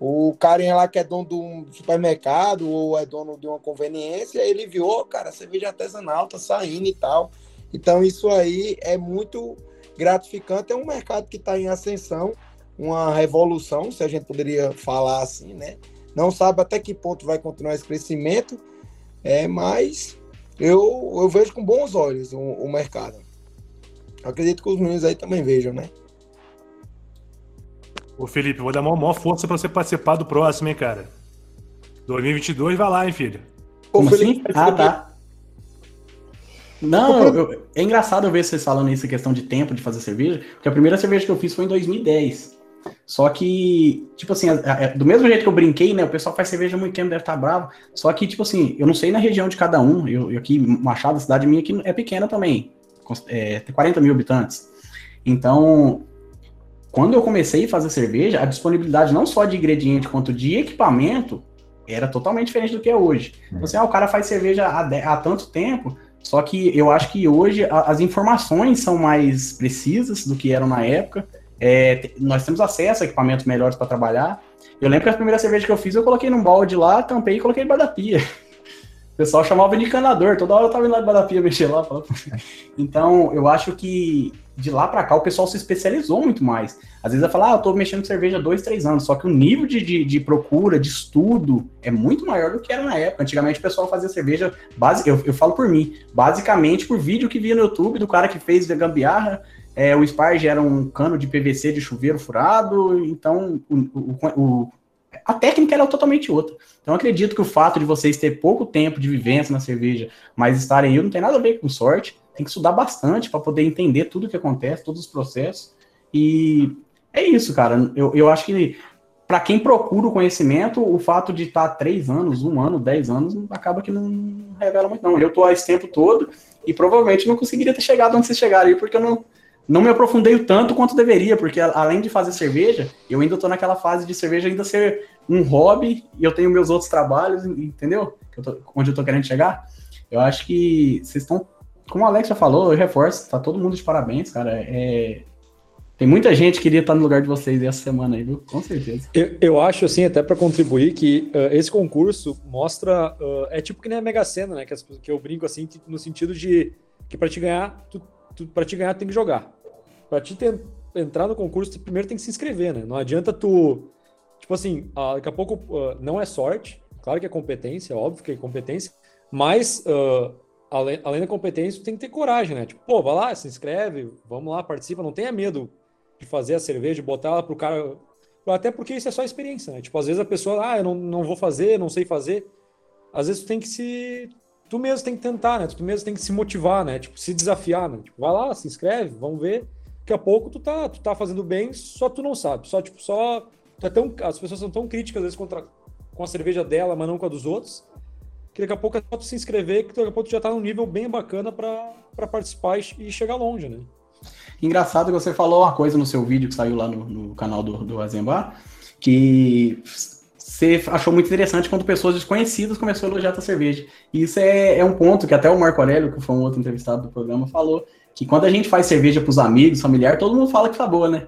O carinha lá que é dono de um supermercado ou é dono de uma conveniência, ele viu, oh, cara, cerveja artesanal tá saindo e tal. Então isso aí é muito gratificante. É um mercado que está em ascensão, uma revolução, se a gente poderia falar assim, né? Não sabe até que ponto vai continuar esse crescimento, é, mas eu, eu vejo com bons olhos o, o mercado. Acredito que os meninos aí também vejam, né? Ô Felipe, vou dar uma maior força para você participar do próximo, hein, cara? 2022 vai lá, hein, filho? Como Ô, Felipe, assim? Ah, tá. Não, eu, é engraçado ver vocês falando isso, questão de tempo de fazer cerveja, porque a primeira cerveja que eu fiz foi em 2010. Só que, tipo assim, do mesmo jeito que eu brinquei, né? O pessoal faz cerveja há muito tempo, deve estar bravo. Só que, tipo assim, eu não sei na região de cada um. Eu, eu aqui, Machado, a cidade minha aqui é pequena também. É, tem 40 mil habitantes. Então, quando eu comecei a fazer cerveja, a disponibilidade não só de ingrediente quanto de equipamento era totalmente diferente do que é hoje. Então, assim, ah, o cara faz cerveja há, há tanto tempo, só que eu acho que hoje a, as informações são mais precisas do que eram na época. É, nós temos acesso a equipamentos melhores para trabalhar. Eu lembro que a primeira cerveja que eu fiz, eu coloquei num balde lá, tampei e coloquei debaixo da pia. Pessoal chamava de encanador, toda hora eu tava indo lá debaixo da pia mexer lá. Então, eu acho que de lá para cá o pessoal se especializou muito mais. Às vezes vai falar, ah, eu tô mexendo com cerveja há dois, três anos, só que o nível de, de, de, procura, de estudo, é muito maior do que era na época. Antigamente o pessoal fazia cerveja, base, eu, eu falo por mim, basicamente por vídeo que via no YouTube do cara que fez a gambiarra é, o Sparge era um cano de PVC de chuveiro furado, então o, o, o, a técnica era totalmente outra. Então acredito que o fato de vocês ter pouco tempo de vivência na cerveja, mas estarem aí, não tem nada a ver com sorte. Tem que estudar bastante para poder entender tudo o que acontece, todos os processos. E é isso, cara. Eu, eu acho que para quem procura o conhecimento, o fato de estar três anos, um ano, dez anos, acaba que não revela muito, não. Eu estou há esse tempo todo e provavelmente não conseguiria ter chegado onde vocês chegaram aí, porque eu não, não me aprofundei tanto quanto deveria, porque além de fazer cerveja, eu ainda estou naquela fase de cerveja ainda ser um hobby e eu tenho meus outros trabalhos, entendeu? Eu tô, onde eu estou querendo chegar. Eu acho que vocês estão, como o Alex já falou, eu reforço, tá todo mundo de parabéns, cara. É, tem muita gente que queria estar no lugar de vocês essa semana aí, viu? Com certeza. Eu, eu acho, assim, até para contribuir, que uh, esse concurso mostra. Uh, é tipo que nem a Mega Sena, né? Que, as, que eu brinco assim, no sentido de que para te ganhar, tu, para te ganhar tem que jogar. Para te ter, entrar no concurso, primeiro tem que se inscrever, né? Não adianta tu. Tipo assim, uh, daqui a pouco não é sorte, claro que é competência, óbvio que é competência, mas além, além da competência, tu tem que ter coragem, né? Tipo, pô, vai lá, se inscreve, vamos lá, participa, não tenha medo de fazer a cerveja, botar ela pro cara. Até porque isso é só experiência, né? Tipo, às vezes a pessoa, ah, eu não, não vou fazer, não sei fazer. Às vezes tu tem que se. Tu mesmo tem que tentar, né? Tu mesmo tem que se motivar, né? Tipo, se desafiar, né? Tipo, vai lá, se inscreve, vamos ver. Daqui a pouco tu tá, tu tá fazendo bem, só tu não sabe. Só, tipo, só. Tu é tão, as pessoas são tão críticas, às vezes, contra, com a cerveja dela, mas não com a dos outros. Que daqui a pouco é só tu se inscrever, que daqui a pouco tu já tá num nível bem bacana para participar e, chegar longe, né? Engraçado que você falou uma coisa no seu vídeo que saiu lá no, no canal do, do Azembar, que você achou muito interessante quando pessoas desconhecidas começaram a elogiar a cerveja. E isso é, é, um ponto que até o Marco Aurélio, que foi um outro entrevistado do programa, falou, que quando a gente faz cerveja para os amigos, familiar, todo mundo fala que tá boa, né?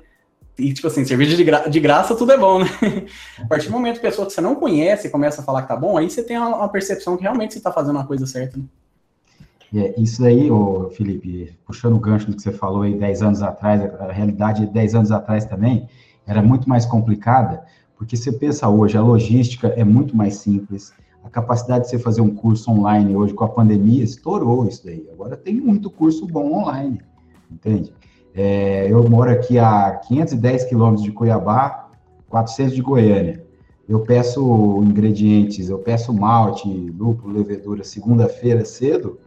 E, tipo assim, cerveja de, gra de graça, tudo é bom, né? a partir do momento que a pessoa que você não conhece começa a falar que tá bom, aí você tem uma, uma percepção que realmente você tá fazendo uma coisa certa, né? É, isso aí, ô, Felipe, puxando o gancho do que você falou aí 10 anos atrás, a realidade de 10 anos atrás também era muito mais complicada, porque você pensa hoje, a logística é muito mais simples, a capacidade de você fazer um curso online hoje com a pandemia estourou isso daí. Agora tem muito curso bom online, entende? É, eu moro aqui a 510 quilômetros de Cuiabá, 400 de Goiânia. Eu peço ingredientes, eu peço malte, lúpulo, levedura segunda-feira cedo,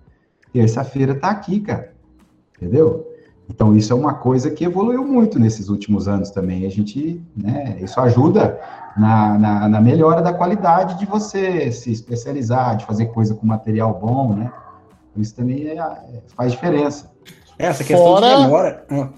terça-feira está aqui, cara. Entendeu? Então, isso é uma coisa que evoluiu muito nesses últimos anos também. A gente, né, isso ajuda na, na, na, melhora da qualidade de você se especializar, de fazer coisa com material bom, né? Isso também é, faz diferença. Essa questão fora, de memória. Ah.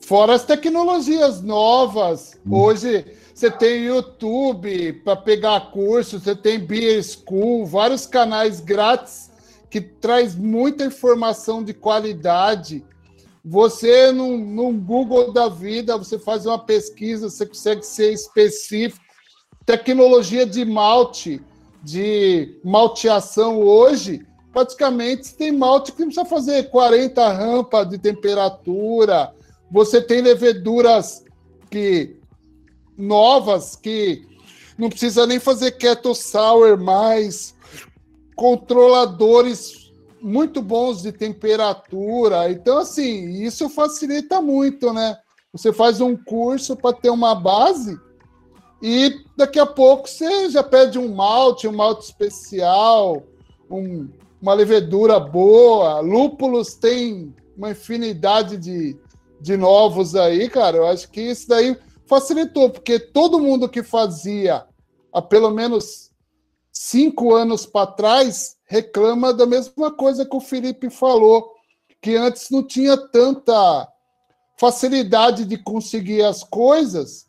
Fora as tecnologias novas. Hum. Hoje você tem YouTube para pegar curso, você tem Beer School, vários canais grátis que traz muita informação de qualidade. Você, no, Google da vida, você faz uma pesquisa, você consegue ser específico. Tecnologia de malte, de malteação hoje, praticamente tem malte que não precisa fazer 40 rampas de temperatura. Você tem leveduras que novas que não precisa nem fazer keto sour mais controladores muito bons de temperatura. Então, assim, isso facilita muito, né? Você faz um curso para ter uma base e daqui a pouco você já pede um malte, um malte especial, um, uma levedura boa. Lúpulos tem uma infinidade de, de novos aí, cara. Eu acho que isso daí facilitou, porque todo mundo que fazia há pelo menos cinco anos para trás reclama da mesma coisa que o Felipe falou, que antes não tinha tanta facilidade de conseguir as coisas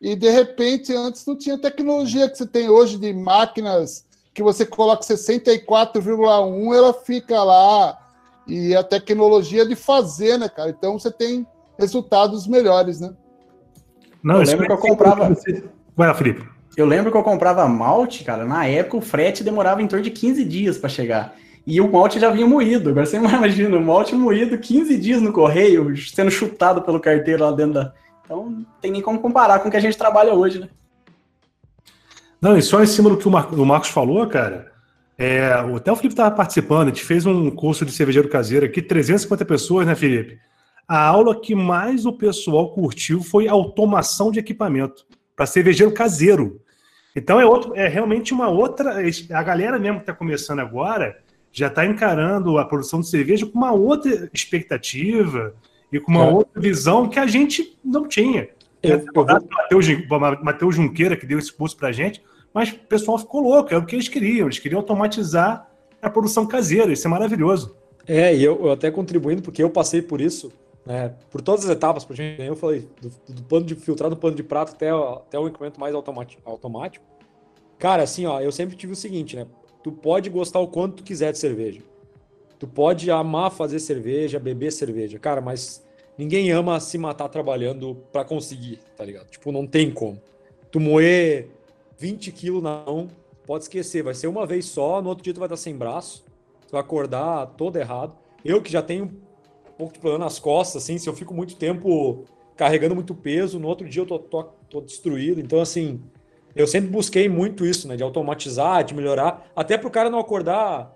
e de repente antes não tinha tecnologia que você tem hoje de máquinas que você coloca 64,1 ela fica lá e a tecnologia de fazer, né, cara? Então você tem resultados melhores, né? Não, eu lembro que eu comprava. Vai, Felipe. Eu lembro que eu comprava malte, cara, na época o frete demorava em torno de 15 dias para chegar. E o malte já vinha moído. Agora você imagina, o malte moído 15 dias no correio, sendo chutado pelo carteiro lá dentro da. Então, não tem nem como comparar com o que a gente trabalha hoje, né? Não, e só em cima do que o, Mar o Marcos falou, cara, é, até o Felipe estava participando, a gente fez um curso de cervejeiro caseiro aqui, 350 pessoas, né, Felipe? a aula que mais o pessoal curtiu foi automação de equipamento para cervejeiro caseiro. Então é, outro, é realmente uma outra. A galera mesmo que está começando agora já está encarando a produção de cerveja com uma outra expectativa e com uma é. outra visão que a gente não tinha. Eu, eu vou... Matheus Junqueira, que deu esse curso para a gente, mas o pessoal ficou louco, é o que eles queriam. Eles queriam automatizar a produção caseira, isso é maravilhoso. É, e eu, eu até contribuindo, porque eu passei por isso, né, por todas as etapas, por gente, eu falei, do, do pano de filtrar, do pano de prato até, até o equipamento mais automático. Cara, assim, ó, eu sempre tive o seguinte, né? Tu pode gostar o quanto tu quiser de cerveja. Tu pode amar fazer cerveja, beber cerveja. Cara, mas ninguém ama se matar trabalhando para conseguir, tá ligado? Tipo, não tem como. Tu moer 20 quilos na mão, pode esquecer. Vai ser uma vez só, no outro dia tu vai estar sem braço. Tu vai acordar todo errado. Eu que já tenho pouco de problema nas costas, assim, se eu fico muito tempo carregando muito peso, no outro dia eu tô, tô, tô destruído. Então, assim, eu sempre busquei muito isso, né? De automatizar, de melhorar, até para o cara não acordar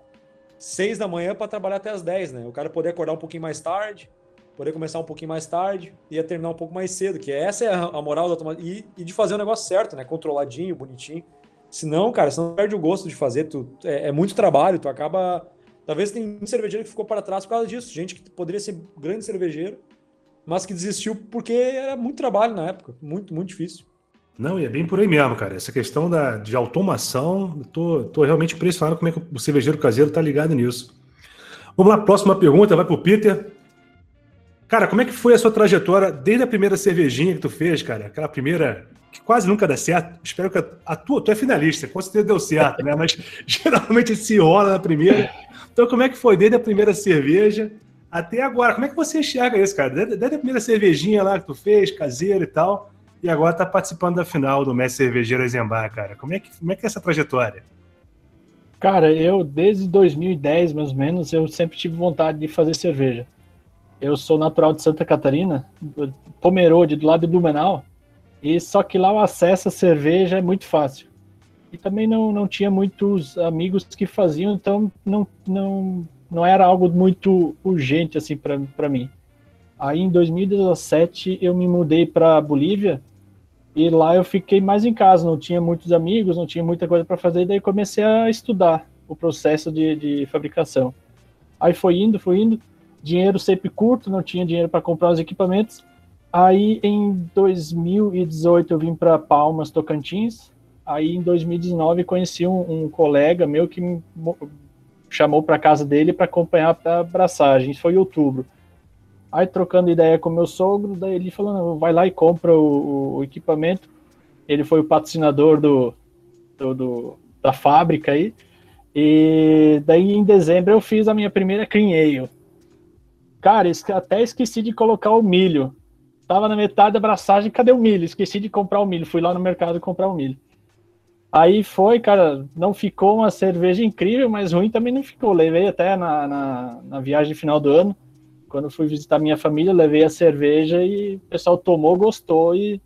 seis da manhã para trabalhar até as 10, né? O cara poder acordar um pouquinho mais tarde, poder começar um pouquinho mais tarde e terminar um pouco mais cedo, que essa é a moral da automatização. E, e, de fazer o negócio certo, né? Controladinho, bonitinho. Senão, cara, senão perde o gosto de fazer. Tu, é, é muito trabalho, tu acaba. Talvez tem um cervejeiro que ficou para trás por causa disso. Gente que poderia ser grande cervejeiro, mas que desistiu porque era muito trabalho na época. Muito, muito difícil. Não, e é bem por aí mesmo, cara. Essa questão da, de automação, tô, tô realmente impressionado como é que o cervejeiro caseiro tá ligado nisso. Vamos lá, próxima pergunta, vai pro Peter. Cara, como é que foi a sua trajetória desde a primeira cervejinha que tu fez, cara? Aquela primeira que quase nunca dá certo. Espero que a tua, tu é finalista, com certeza deu certo, né? Mas geralmente se rola na primeira. Então, como é que foi desde a primeira cerveja até agora? Como é que você enxerga isso, cara? Desde, a primeira cervejinha lá que tu fez, caseira e tal, e agora está participando da final do Mestre Cervejeiro Eisenbar, cara. Como é, que, como é que é essa trajetória? Cara, eu desde 2010, mais ou menos, eu sempre tive vontade de fazer cerveja. Eu sou natural de Santa Catarina, Pomerode, do lado de Blumenau, e só que lá o acesso à cerveja é muito fácil. E também não, não tinha muitos amigos que faziam, então não, não, não era algo muito urgente assim para mim. Aí em 2017 eu me mudei para Bolívia e lá eu fiquei mais em casa, não tinha muitos amigos, não tinha muita coisa para fazer, daí comecei a estudar o processo de, de fabricação. Aí foi indo, foi indo, dinheiro sempre curto, não tinha dinheiro para comprar os equipamentos. Aí em 2018 eu vim para Palmas, Tocantins. Aí em 2019 conheci um, um colega meu que me chamou para casa dele para acompanhar para abraçagem. Isso foi em outubro. Aí trocando ideia com meu sogro, daí ele falou, vai lá e compra o, o equipamento. Ele foi o patrocinador do, do, do, da fábrica aí. E daí em dezembro eu fiz a minha primeira Ale. Cara, até esqueci de colocar o milho. Tava na metade da abraçagem, cadê o milho? Esqueci de comprar o milho. Fui lá no mercado comprar o milho. Aí foi, cara, não ficou uma cerveja incrível, mas ruim também não ficou. Levei até na, na, na viagem final do ano quando fui visitar minha família, levei a cerveja e o pessoal tomou, gostou e,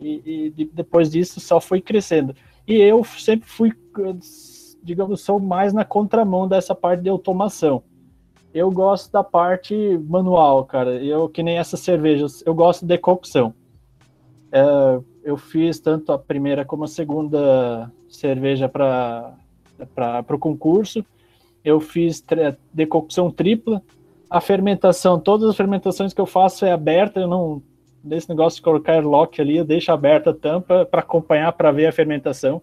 e, e, depois disso só foi crescendo. E eu sempre fui, digamos, sou mais na contramão dessa parte de automação. Eu gosto da parte manual, cara. Eu que nem essas cervejas, eu gosto de decocção. É, eu fiz tanto a primeira como a segunda cerveja para o concurso. Eu fiz decocção tripla, a fermentação, todas as fermentações que eu faço é aberta, eu não desse negócio de colocar airlock ali, eu deixo aberta a tampa para acompanhar, para ver a fermentação.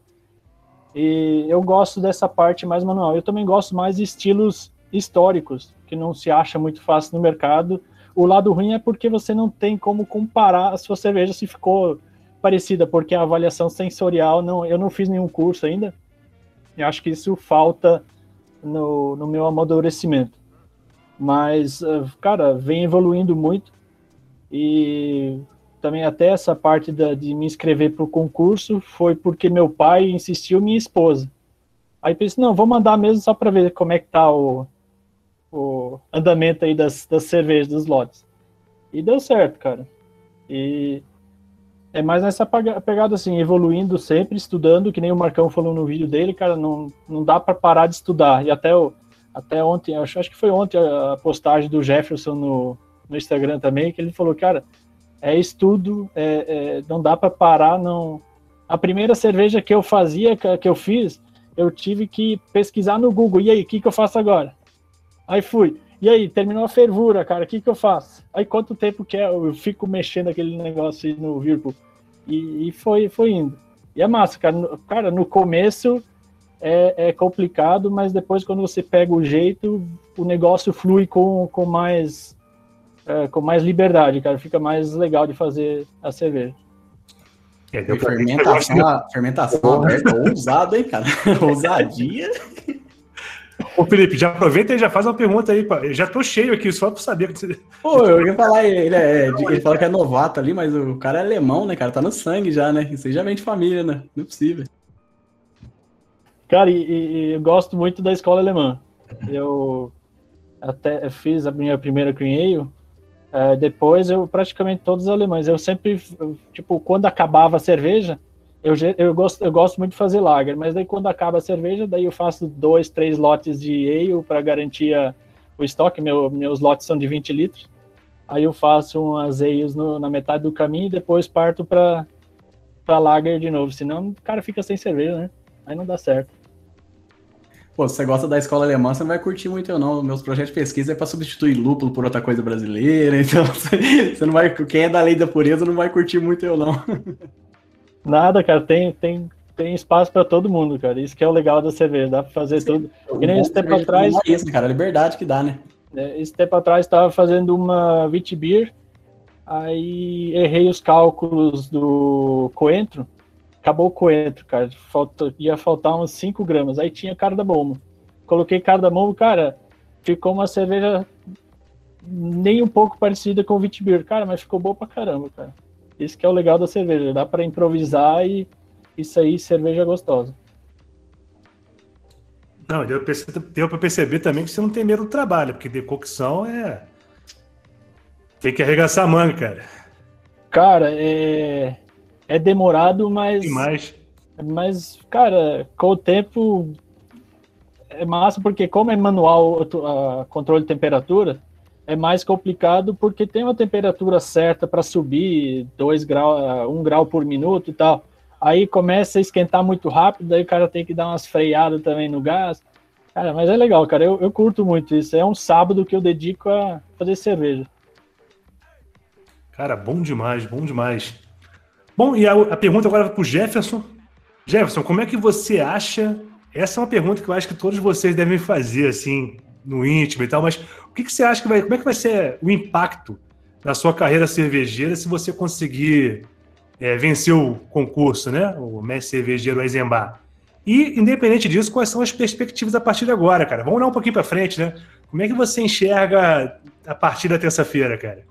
E eu gosto dessa parte mais manual. Eu também gosto mais de estilos históricos, que não se acha muito fácil no mercado. O lado ruim é porque você não tem como comparar a sua cerveja se ficou parecida, porque a avaliação sensorial, não, eu não fiz nenhum curso ainda. Eu acho que isso falta no, no meu amadurecimento. Mas, ah, cara, vem evoluindo muito. E também até essa parte da, de me inscrever para o concurso foi porque meu pai insistiu minha esposa. Aí pensei, não, vou mandar mesmo só para ver como é que tá o, o andamento aí das, das cervejas, dos lotes. E deu certo, cara. E é mais nessa pegada assim, evoluindo sempre, estudando, que nem o Marcão falou no vídeo dele, cara, não, não dá para parar de estudar. E até o, até ontem, acho, acho que foi ontem a postagem do Jefferson no, no Instagram também, que ele falou, cara, é estudo, é, é, não dá para parar, não. A primeira cerveja que eu fazia, que eu fiz, eu tive que pesquisar no Google. E aí, o que, que eu faço agora? Aí fui. E aí, terminou a fervura, cara, o que, que eu faço? Aí quanto tempo que é? Eu fico mexendo aquele negócio aí no Whirlpool. E, e foi, foi indo. E é massa, cara. No, cara, no começo é, é, complicado, mas depois quando você pega o jeito, o negócio flui com, com mais é, com mais liberdade, cara. Fica mais legal de fazer a cerveja. É, fermentação, fermentação aberta, ousado, hein, cara? Ousadia. Ô, Felipe, já aproveita e já faz uma pergunta aí. Eu já tô cheio aqui, só para saber. Pô, eu ia falar, ele, é, ele fala que é novato ali, mas o cara é alemão, né, cara? Tá no sangue já, né? Isso aí já vem de família, né? Não é possível. Cara, e, e eu gosto muito da escola alemã. Eu até fiz a minha primeira Cream Ale é, depois eu praticamente todos os alemães. Eu sempre, tipo, quando acabava a cerveja, eu, eu, gosto, eu gosto muito de fazer lager, mas daí quando acaba a cerveja, daí eu faço dois, três lotes de ale para garantir a, o estoque. Meu, meus lotes são de 20 litros. Aí eu faço umas ales no, na metade do caminho e depois parto para lager de novo. Senão o cara fica sem cerveja, né? Aí não dá certo. Pô, se você gosta da escola alemã, você não vai curtir muito eu não. Meus projetos de pesquisa é para substituir lúpulo por outra coisa brasileira, então você não vai, quem é da lei da pureza não vai curtir muito eu não. Nada, cara, tem tem tem espaço para todo mundo, cara. Isso que é o legal da cerveja, dá para fazer Sim, tudo. E nem esse tempo atrás, é isso, cara, a liberdade que dá, né? É, esse tempo atrás estava fazendo uma Vitibir, aí errei os cálculos do coentro acabou o coentro, cara. Falta, ia faltar uns 5 gramas. Aí tinha cardamomo. Coloquei cardamomo, cara. Ficou uma cerveja nem um pouco parecida com o Vitibir, cara, mas ficou boa pra caramba, cara. Isso que é o legal da cerveja. Dá para improvisar e isso aí, cerveja gostosa. Não, deu, para perceber também que você não tem medo do trabalho, porque decocção é. Tem que arregaçar a manga, cara. Cara, é é demorado, mas. Demais. Mas, cara, com o tempo é massa, porque como é manual a controle de temperatura, é mais complicado porque tem uma temperatura certa para subir, 2 graus, 1 um grau por minuto e tal. Aí começa a esquentar muito rápido, aí o cara tem que dar umas freadas também no gás. Cara, mas é legal, cara. Eu, eu curto muito isso. É um sábado que eu dedico a fazer cerveja. Cara, bom demais, bom demais. Bom, e a, a pergunta agora para o Jefferson. Jefferson, como é que você acha? Essa é uma pergunta que eu acho que todos vocês devem fazer, assim, no íntimo e tal, mas o que, que você acha que vai. Como é que vai ser o impacto na sua carreira cervejeira se você conseguir é, vencer o concurso, né? O mestre cervejeiro Eisenbar. E, independente disso, quais são as perspectivas a partir de agora, cara? Vamos olhar um pouquinho para frente, né? Como é que você enxerga a partir da terça-feira, cara?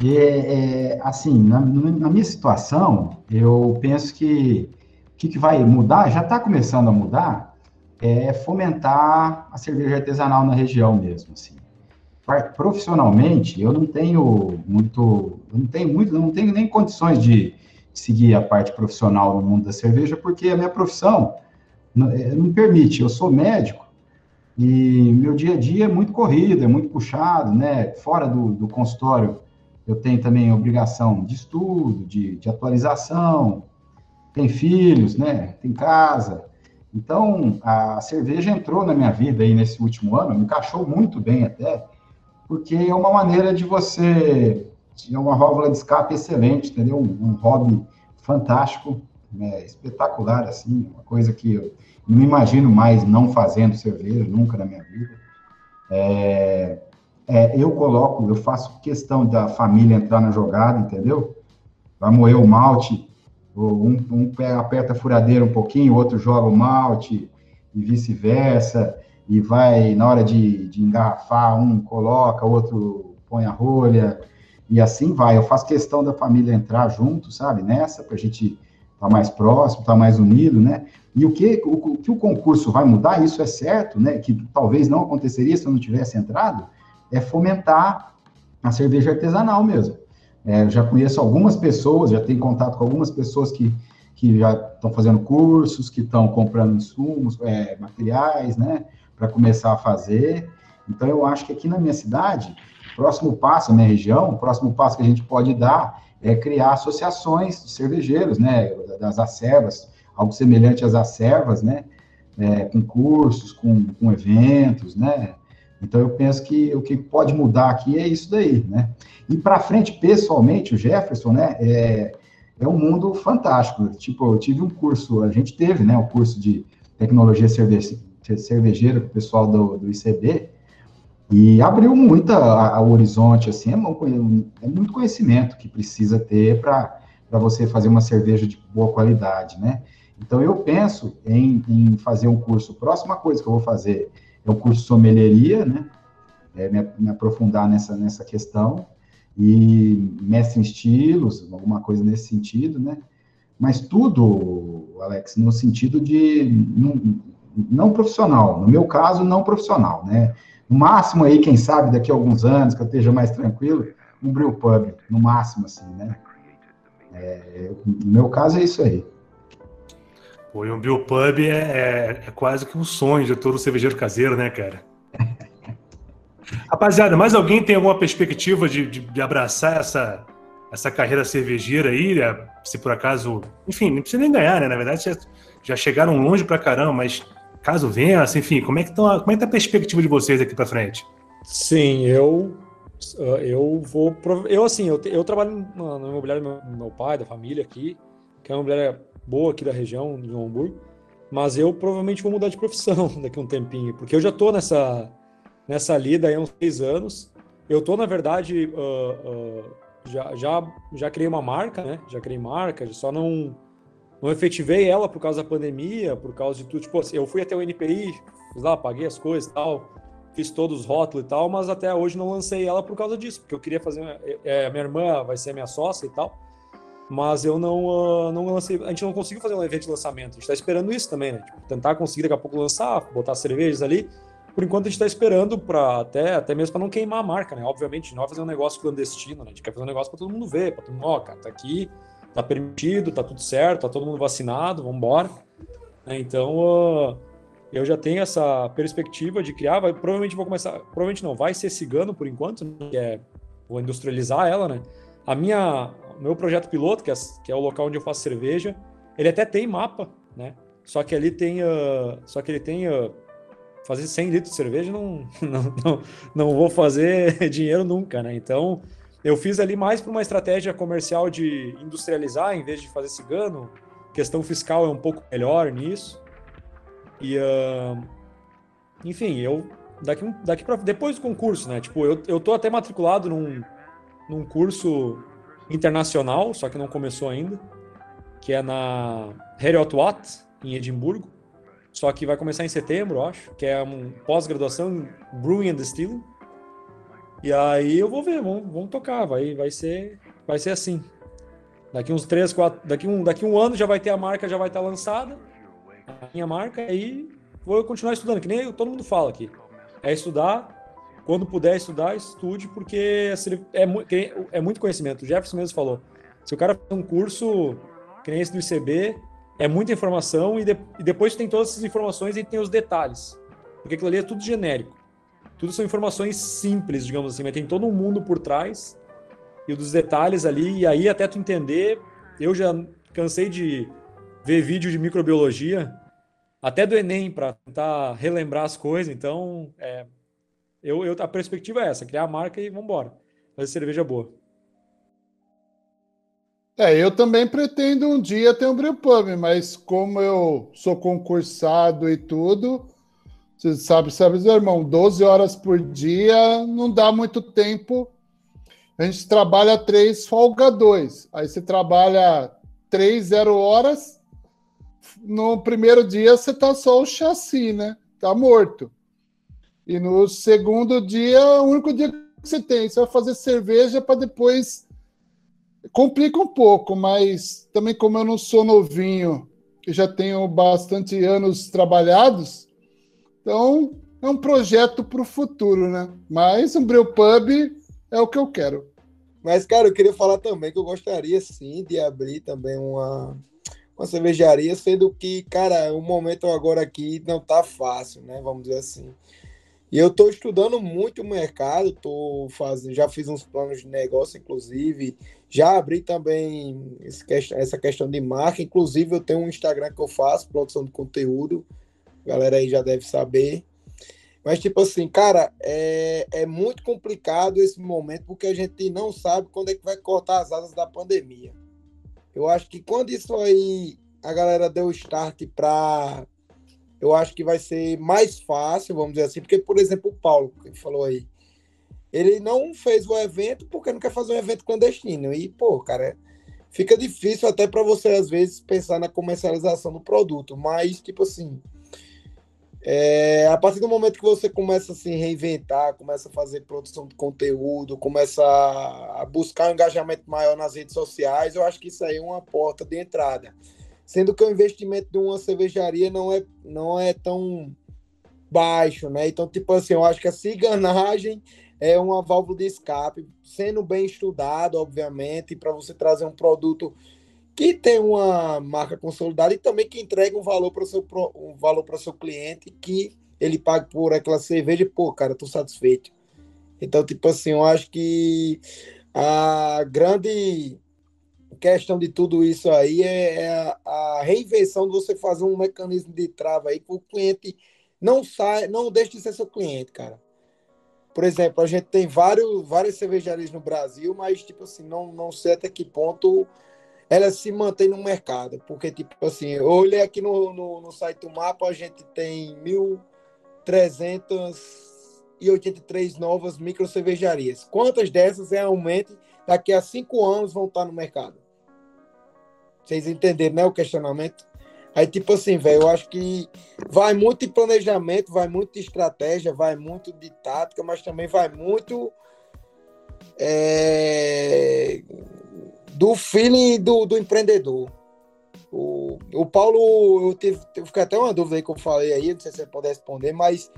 E, é, assim, na, na, minha situação, eu penso que o que, que vai mudar, já está começando a mudar, é fomentar a cerveja artesanal na região mesmo, assim. Profissionalmente, eu não tenho muito, não tenho muito, não tenho nem condições de seguir a parte profissional no mundo da cerveja, porque a minha profissão não, é, não permite. Eu sou médico e meu dia a dia é muito corrido, é muito puxado, né? Fora do, do consultório, eu tenho também obrigação de estudo, de, de atualização, tem filhos, né? Tem casa. Então, a cerveja entrou na minha vida aí nesse último ano, me encaixou muito bem até, porque é uma maneira de você. É uma válvula de escape excelente, entendeu? Um, um hobby fantástico, né? espetacular, assim, uma coisa que eu não me imagino mais não fazendo cerveja, nunca na minha vida. É, é, eu coloco, eu faço questão da família entrar na jogada, entendeu? Vai moer o malte, um, um aperta a furadeira um pouquinho, o outro joga o malte, e vice-versa, e vai, na hora de, de engarrafar, um coloca, outro põe a rolha, e assim vai. Eu faço questão da família entrar junto, sabe, nessa, para a gente estar tá mais próximo, estar tá mais unido, né? E o que, o, o que o concurso vai mudar, isso é certo, né? Que talvez não aconteceria se eu não tivesse entrado, é fomentar a cerveja artesanal mesmo. É, eu já conheço algumas pessoas, já tenho contato com algumas pessoas que, que já estão fazendo cursos, que estão comprando insumos, é, materiais, né, para começar a fazer. Então, eu acho que aqui na minha cidade, próximo passo, na minha região, o próximo passo que a gente pode dar é criar associações de cervejeiros, né, das acervas, algo semelhante às acervas, né, é, com cursos, com, com eventos, né, então eu penso que o que pode mudar aqui é isso daí, né, e para frente, pessoalmente, o Jefferson, né, é, é um mundo fantástico, tipo, eu tive um curso, a gente teve, né, o um curso de tecnologia cervejeira o pessoal do, do ICB, e abriu muito o horizonte, assim, é, é, muito conhecimento que precisa ter para você fazer uma cerveja de boa qualidade, né? Então, eu penso em, em, fazer um curso, próxima coisa que eu vou fazer é o curso sommelieria, né? É, me, me, aprofundar nessa, nessa questão, e mestre em estilos, alguma coisa nesse sentido, né? Mas tudo, Alex, no sentido de não profissional, no meu caso, não profissional, né? No máximo aí, quem sabe, daqui a alguns anos, que eu esteja mais tranquilo, um brew pub, no máximo, assim, né? É, no meu caso é isso aí. Pô, e um brew pub é, é, é, quase que um sonho de todo cervejeiro caseiro, né, cara? Rapaziada, mais alguém tem alguma perspectiva de, de, de abraçar essa, essa carreira cervejeira aí? É, se por acaso. Enfim, não precisa nem ganhar, né? Na verdade, já, já chegaram longe pra caramba, mas caso assim, enfim, como é que, tão, como é que tá a perspectiva de vocês aqui para frente? Sim, eu eu vou eu assim, eu, eu trabalho no imobiliário do meu, meu pai, da família aqui, que é uma imobiliária boa aqui da região de Hamburgo, mas eu provavelmente vou mudar de profissão daqui a um tempinho, porque eu já tô nessa nessa lida há uns seis anos. Eu tô na verdade uh, uh, já, já já criei uma marca, né? Já criei marca, só não não efetivei ela por causa da pandemia, por causa de tudo. Tipo, assim, eu fui até o NPI, fiz lá, paguei as coisas e tal, fiz todos os rótulos e tal, mas até hoje não lancei ela por causa disso, porque eu queria fazer. É, é minha irmã vai ser minha sócia e tal, mas eu não, uh, não lancei. A gente não conseguiu fazer um evento de lançamento. A gente está esperando isso também, né? Tipo, tentar conseguir daqui a pouco lançar, botar cervejas ali. Por enquanto a gente está esperando para até, até mesmo para não queimar a marca, né? Obviamente, não vai fazer um negócio clandestino, né? A gente quer fazer um negócio para todo mundo ver, para todo mundo, ó, oh, cara, tá aqui tá permitido, tá tudo certo, tá todo mundo vacinado, vamos embora. É, então, uh, eu já tenho essa perspectiva de criar, vai, provavelmente vou começar, provavelmente não, vai ser cigano por enquanto, né, que é, vou industrializar ela, né? A minha, meu projeto piloto, que é, que é o local onde eu faço cerveja, ele até tem mapa, né? Só que ali tem, uh, só que ele tem uh, fazer 100 litros de cerveja não, não, não, não vou fazer dinheiro nunca, né? Então, eu fiz ali mais para uma estratégia comercial de industrializar em vez de fazer cigano. Questão fiscal é um pouco melhor nisso. E, uh, enfim, eu daqui, daqui para depois do concurso, né? Tipo, eu, eu tô até matriculado num, num curso internacional, só que não começou ainda, que é na Heriot em Edimburgo. Só que vai começar em setembro, acho, que é um pós-graduação em Brewing and Distilling. E aí eu vou ver, vamos, vamos tocar, vai, vai ser, vai ser assim. Daqui uns três, quatro, daqui um, daqui um ano já vai ter a marca, já vai estar lançada, a minha marca, aí vou continuar estudando, que nem todo mundo fala aqui. É estudar, quando puder estudar, estude, porque é, é muito conhecimento. O Jefferson mesmo falou. Se o cara faz um curso, que nem esse do ICB, é muita informação e, de, e depois tem todas essas informações e tem os detalhes. Porque aquilo ali é tudo genérico. Tudo são informações simples, digamos assim, mas tem todo um mundo por trás e dos detalhes ali, e aí até tu entender, eu já cansei de ver vídeo de microbiologia, até do Enem, para tentar relembrar as coisas, então é, eu, eu, a perspectiva é essa, criar a marca e vamos embora, fazer cerveja boa. É, eu também pretendo um dia ter um brewpub, mas como eu sou concursado e tudo, você sabe, sabe, irmão, 12 horas por dia não dá muito tempo. A gente trabalha três, folga dois. Aí você trabalha três, zero horas. No primeiro dia você tá só o chassi, né? Tá morto. E no segundo dia, o único dia que você tem, você vai fazer cerveja para depois. Complica um pouco, mas também como eu não sou novinho e já tenho bastante anos trabalhados, então, é um projeto para o futuro, né? Mas um Brewpub é o que eu quero. Mas, cara, eu queria falar também que eu gostaria, sim, de abrir também uma, uma cervejaria, sendo que, cara, o momento agora aqui não tá fácil, né? Vamos dizer assim. E eu estou estudando muito o mercado, tô fazendo, já fiz uns planos de negócio, inclusive, já abri também essa questão de marca, inclusive eu tenho um Instagram que eu faço, produção de conteúdo, a galera aí já deve saber. Mas, tipo assim, cara, é, é muito complicado esse momento, porque a gente não sabe quando é que vai cortar as asas da pandemia. Eu acho que quando isso aí a galera deu start para eu acho que vai ser mais fácil, vamos dizer assim, porque, por exemplo, o Paulo, que falou aí, ele não fez o evento porque não quer fazer um evento clandestino. E, pô, cara, fica difícil até para você, às vezes, pensar na comercialização do produto. Mas, tipo assim, é, a partir do momento que você começa a se reinventar, começa a fazer produção de conteúdo, começa a buscar um engajamento maior nas redes sociais, eu acho que isso aí é uma porta de entrada sendo que o investimento de uma cervejaria não é, não é tão baixo, né? Então, tipo assim, eu acho que a ciganagem é uma válvula de escape, sendo bem estudado, obviamente, para você trazer um produto que tem uma marca consolidada e também que entrega um valor para o seu um seu cliente que ele pague por aquela cerveja e, pô, cara, tô satisfeito. Então, tipo assim, eu acho que a grande questão de tudo isso aí é, é a, a reinvenção de você fazer um mecanismo de trava aí que o cliente não sai, não deixe de ser seu cliente, cara. Por exemplo, a gente tem vários, várias cervejarias no Brasil, mas, tipo assim, não, não sei até que ponto ela se mantém no mercado. Porque, tipo assim, eu olhei aqui no, no, no site do mapa, a gente tem 1.383 novas micro cervejarias. Quantas dessas realmente daqui a cinco anos vão estar no mercado? Vocês entenderam, né? O questionamento. Aí, tipo assim, velho, eu acho que vai muito de planejamento, vai muito de estratégia, vai muito de tática, mas também vai muito é, do feeling do, do empreendedor. O, o Paulo, eu tive, eu fiquei até uma dúvida aí que eu falei aí, não sei se você pode responder, mas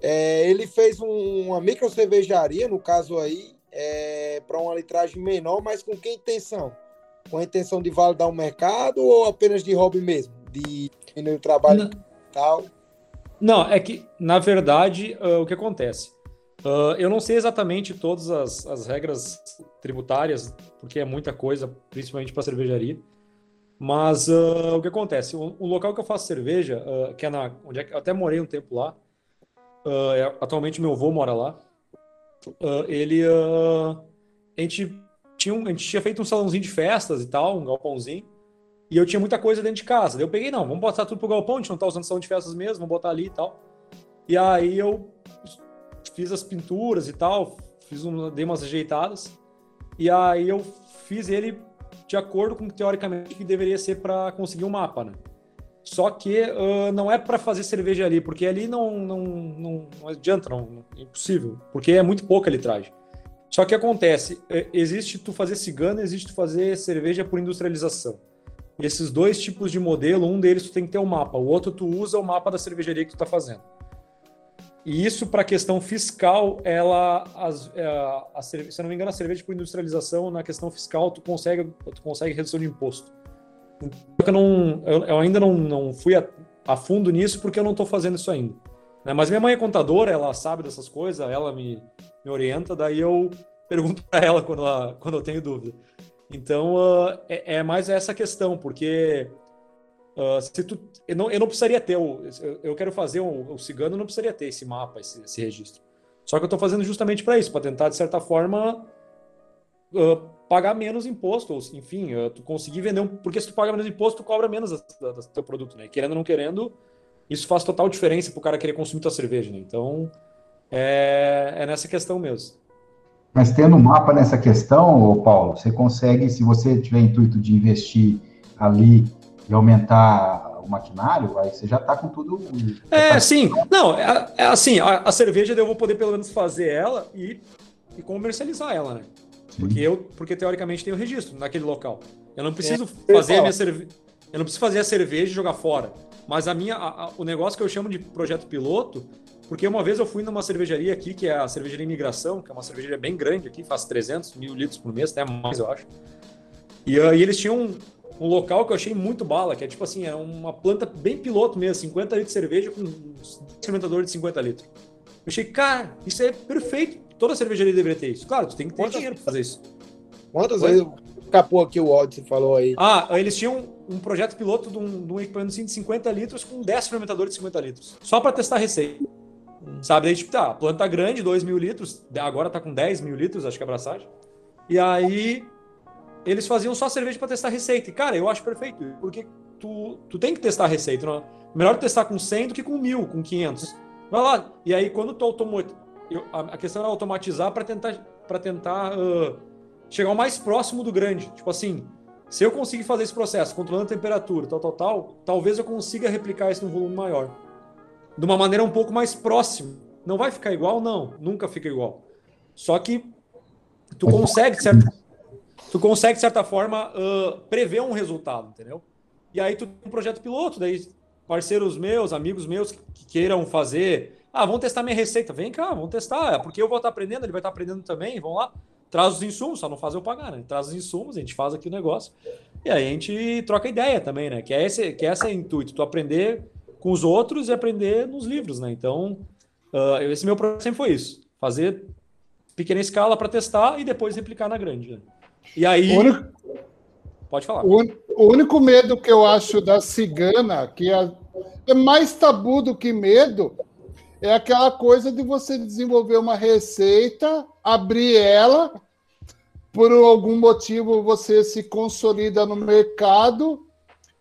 é, ele fez um, uma micro cervejaria, no caso aí, é, para uma litragem menor, mas com que intenção? com a intenção de validar o mercado ou apenas de hobby mesmo? De no trabalho Não. tal? Não, é que, na verdade, uh, o que acontece? Uh, eu não sei exatamente todas as, as, regras tributárias, porque é muita coisa, principalmente para cervejaria. Mas uh, o que acontece? O, o, local que eu faço cerveja, que é na. onde é, eu até morei um tempo lá, é, atualmente meu avô mora lá. ele. a gente tinha um, a gente tinha feito um salãozinho de festas e tal, um galpãozinho. E eu tinha muita coisa dentro de casa. Daí eu peguei, não, vamos botar tudo pro galpão, a gente não tá usando salão de festas mesmo, vamos botar ali e tal. E aí eu fiz as pinturas e tal, fiz um, dei umas ajeitadas. E aí eu fiz ele de acordo com teoricamente que deveria ser para conseguir um mapa, né? Só que uh, não é para fazer cerveja ali, porque ali não, não, não, não adianta, não, é impossível, porque é muito pouca litragem. Só que acontece, é, existe tu fazer cigana, existe tu fazer cerveja por industrialização. Esses dois tipos de modelo, um deles tu tem que ter o um mapa, o outro tu usa o mapa da cervejaria que tu está fazendo. E isso para a questão fiscal, ela, as, é, a, a, se eu não me engano, a cerveja por industrialização, na questão fiscal, tu consegue, tu consegue redução de imposto. Eu, não, eu, eu ainda não, não fui a, a, fundo nisso porque eu não estou fazendo isso ainda. Né? Mas minha mãe é contadora, ela sabe dessas coisas, ela me, me orienta, daí eu pergunto para ela quando, ela quando eu tenho dúvida. Então, uh, é, é, mais essa questão, porque uh, se tu, eu, não, eu não precisaria ter, o, eu quero fazer o, o cigano, eu não precisaria ter esse mapa, esse, esse registro. Só que eu estou fazendo justamente para isso, para tentar, de certa forma, uh, pagar menos imposto, ou, enfim, tu conseguir vender um. Porque se tu paga menos imposto, tu cobra menos do teu produto, né? Querendo ou não querendo, isso faz total diferença para o cara querer consumir tua cerveja, né? Então, é, é nessa questão mesmo. Mas tendo um mapa nessa questão, Paulo, você consegue, se você tiver intuito de investir ali e aumentar o maquinário, aí você já está com tudo. É, tá... sim. Não, é, é assim, a, a, cerveja eu vou poder pelo menos fazer ela e, e comercializar ela, né? Porque eu, porque teoricamente tem o registro naquele local. Eu não preciso é, fazer a minha cerveja. Eu não preciso fazer a cerveja e jogar fora. Mas a minha, a, a, o negócio que eu chamo de projeto piloto porque uma vez eu fui numa cervejaria aqui, que é a cervejaria Imigração, que é uma cervejaria bem grande aqui, faz 300 mil litros por mês, até mais, eu acho. E, e eles tinham um, local que eu achei muito bala, que é tipo assim, é uma planta bem piloto mesmo, 50 litros de cerveja com um experimentador de 50 litros. achei, cara, isso é perfeito. Toda cervejaria deveria ter isso. Claro, tu tem que ter Quantas- dinheiro pra fazer isso. Quantas vezes capou aqui o você falou aí? Ah, eles tinham um projeto piloto de um, de um equipamento assim, de 50 litros com 10 fermentadores de 50 litros. Só para testar a receita. Sabe? Daí, tipo, tá, a planta tá grande, 2 mil litros, agora tá com 10 mil litros, acho que é abraçagem. E aí, eles faziam só cerveja para testar receita. E, cara, eu acho perfeito, porque tu, tu tem que testar a receita. Não? é? Melhor testar com 100 do que com 1000, com 500. Vai lá. E aí, quando tu automatiza. A questão era automatizar para tentar, pra tentar ah, chegar o mais próximo do grande. Tipo assim, se eu conseguir fazer esse processo, controlando a temperatura, tal, tal, tal, talvez eu consiga replicar isso num volume maior. De uma maneira um pouco mais próxima. Não vai ficar igual? Não, nunca fica igual. Só que tu consegue, de certa, tu consegue, de certa forma, ah, prever um resultado, entendeu? E aí tu tem um projeto piloto, daí parceiros meus, amigos meus que que queiram fazer. Ah, vamos testar minha receita. Vem cá, vamos testar. É Porque eu vou estar aprendendo, ele vai estar aprendendo também. Vamos lá. Traz os insumos, só não faz eu pagar, né? Traz os insumos, a gente faz aqui o negócio. E aí a gente troca ideia também, né? Que é esse, que esse é o intuito, tu aprender com os outros e aprender nos livros, né? Então, ah, esse meu projeto sempre foi isso. Fazer pequena escala para testar e depois replicar na grande. né? E aí. O único, Pode falar. o único medo que eu acho da cigana, que é, é mais tabu do que medo, é aquela coisa de você desenvolver uma receita, abrir ela, por algum motivo você se consolida no mercado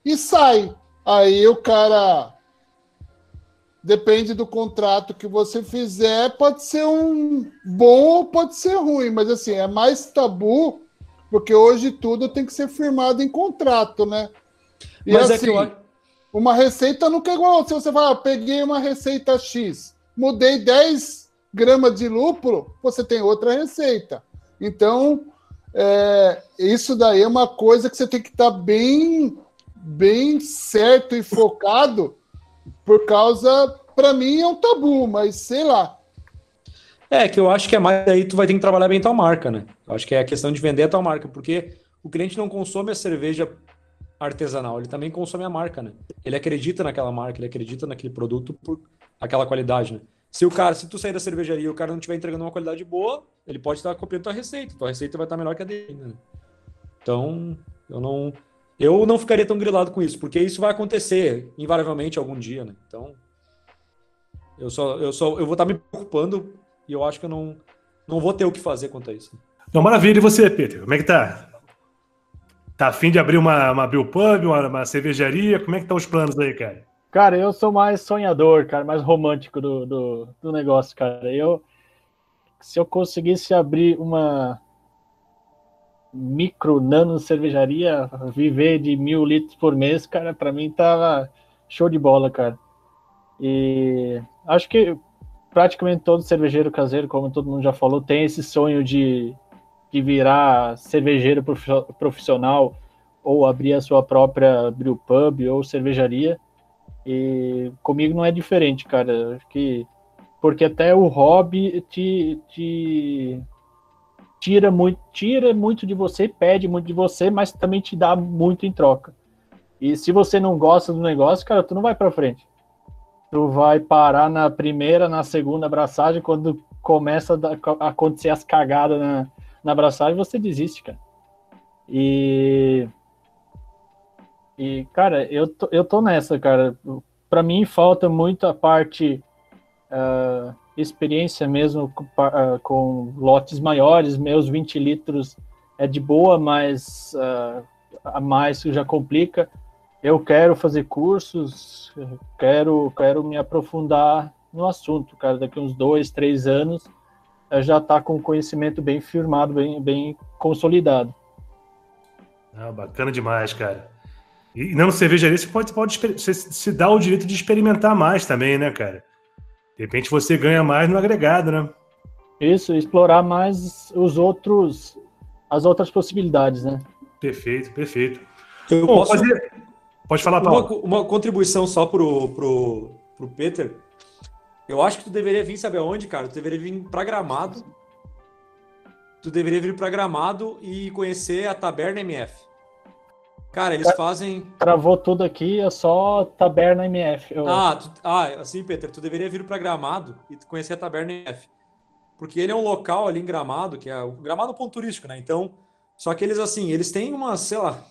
e sai. Aí o cara. Depende do contrato que você fizer, pode ser um bom ou pode ser ruim, mas assim, é mais tabu, porque hoje tudo tem que ser firmado em contrato, né? E Mas é assim, que eu uma receita nunca é igual. Se você falar, ah, peguei uma receita X, mudei 10 gramas de lúpulo, você tem outra receita. Então, é, isso daí é uma coisa que você tem que estar bem, bem certo e focado, por causa, para mim, é um tabu, mas sei lá. É, que eu acho que é mais aí tu vai ter que trabalhar bem tua marca, né? Eu acho que é a questão de vender a tua marca, porque o cliente não consome a cerveja artesanal, ele também consome a marca, né? Ele acredita naquela marca, ele acredita naquele produto por aquela qualidade, né? Se o cara, se tu sair da cervejaria e o cara não estiver entregando uma qualidade boa, ele pode estar copiando tua receita, tua receita vai estar melhor que a dele, né? Então, eu não eu não ficaria tão grilado com isso, porque isso vai acontecer invariavelmente algum dia, né? Então, eu só eu só eu vou estar me preocupando e eu acho que eu não não vou ter o que fazer quanto a isso. Então, maravilha. E você, Peter? Como é que tá? Tá afim de abrir uma, uma Bill Pub, uma, uma cervejaria? Como é que estão os planos aí, cara? Cara, eu sou mais sonhador, cara, mais romântico do, do, do negócio, cara. Eu, se eu conseguisse abrir uma micro, nano cervejaria, viver de mil litros por mês, cara, para mim tava show de bola, cara. E acho que praticamente todo cervejeiro caseiro, como todo mundo já falou, tem esse sonho de, de virar cervejeiro profi- profissional ou abrir a sua própria brew pub ou cervejaria. E comigo não é diferente, cara. Acho que porque até o hobby te, te tira muito, tira muito de você, pede muito de você, mas também te dá muito em troca. E se você não gosta do negócio, cara, tu não vai para frente. Tu vai parar na primeira, na segunda abraçagem, quando começa a acontecer as cagadas na, na abraçagem, você desiste, cara. E e, cara, eu tô, eu tô nessa, cara. Pra mim falta muito a parte ah, experiência mesmo com, ah, com lotes maiores. Meus 20 litros é de boa, mas ah, a mais já complica. Eu quero fazer cursos, quero, quero me aprofundar no assunto, cara. Daqui uns dois, três anos já tá com conhecimento bem firmado, bem, bem consolidado. Ah, bacana demais, cara. E não cervejaria, você pode, pode você se dá o direito de experimentar mais também, né, cara? De repente você ganha mais no agregado, né? Isso, explorar mais os outros, as outras possibilidades, né? Perfeito, perfeito. Eu Bom, posso fazer- Pode falar, uma, Paulo. uma contribuição só pro, pro, pro Peter. Eu acho que tu deveria vir, sabe aonde, cara? Tu deveria vir pra Gramado. Tu deveria vir pra Gramado e conhecer a Taberna MF. Cara, eles fazem. Travou tudo aqui, é só Taberna MF. Eu... Ah, tu... ah, assim, Peter, tu deveria vir para Gramado e conhecer a Taberna MF. Porque ele é um local ali em Gramado, que é o Gramado é um ponto turístico, né? Então, só que eles, assim, eles têm umas, sei lá,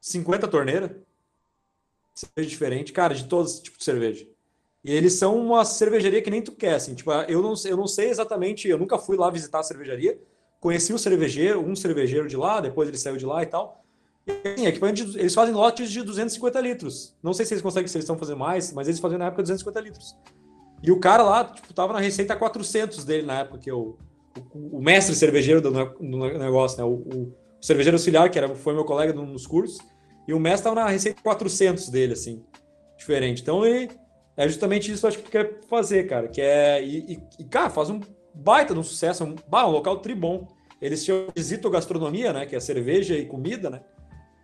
50 torneiras. Cerveja diferente, cara, de todos os tipos de cerveja. E eles são uma cervejaria que nem tu quer, assim. Tipo, eu não, eu não sei exatamente, eu nunca fui lá visitar a cervejaria. Conheci o cervejeiro, um cervejeiro de lá, depois ele saiu de lá e tal. Sim, equipamento de, eles fazem lotes de 250 litros. Não sei se eles conseguem, se eles estão fazendo mais, mas eles faziam na época 250 litros. E o cara lá, tipo, tava na receita 400 dele na época que eu, o, o mestre cervejeiro do, do negócio, né? O, o, cervejeiro auxiliar, que era, foi meu colega nos cursos, e o mestre tava na receita 400 dele, assim, diferente. Então, ele, é justamente isso acho que quer fazer, cara, que é, e, e, e cara, faz um baita de um sucesso, um, bah, um local tribom. Eles tinham visito gastronomia, né, que é cerveja e comida, né,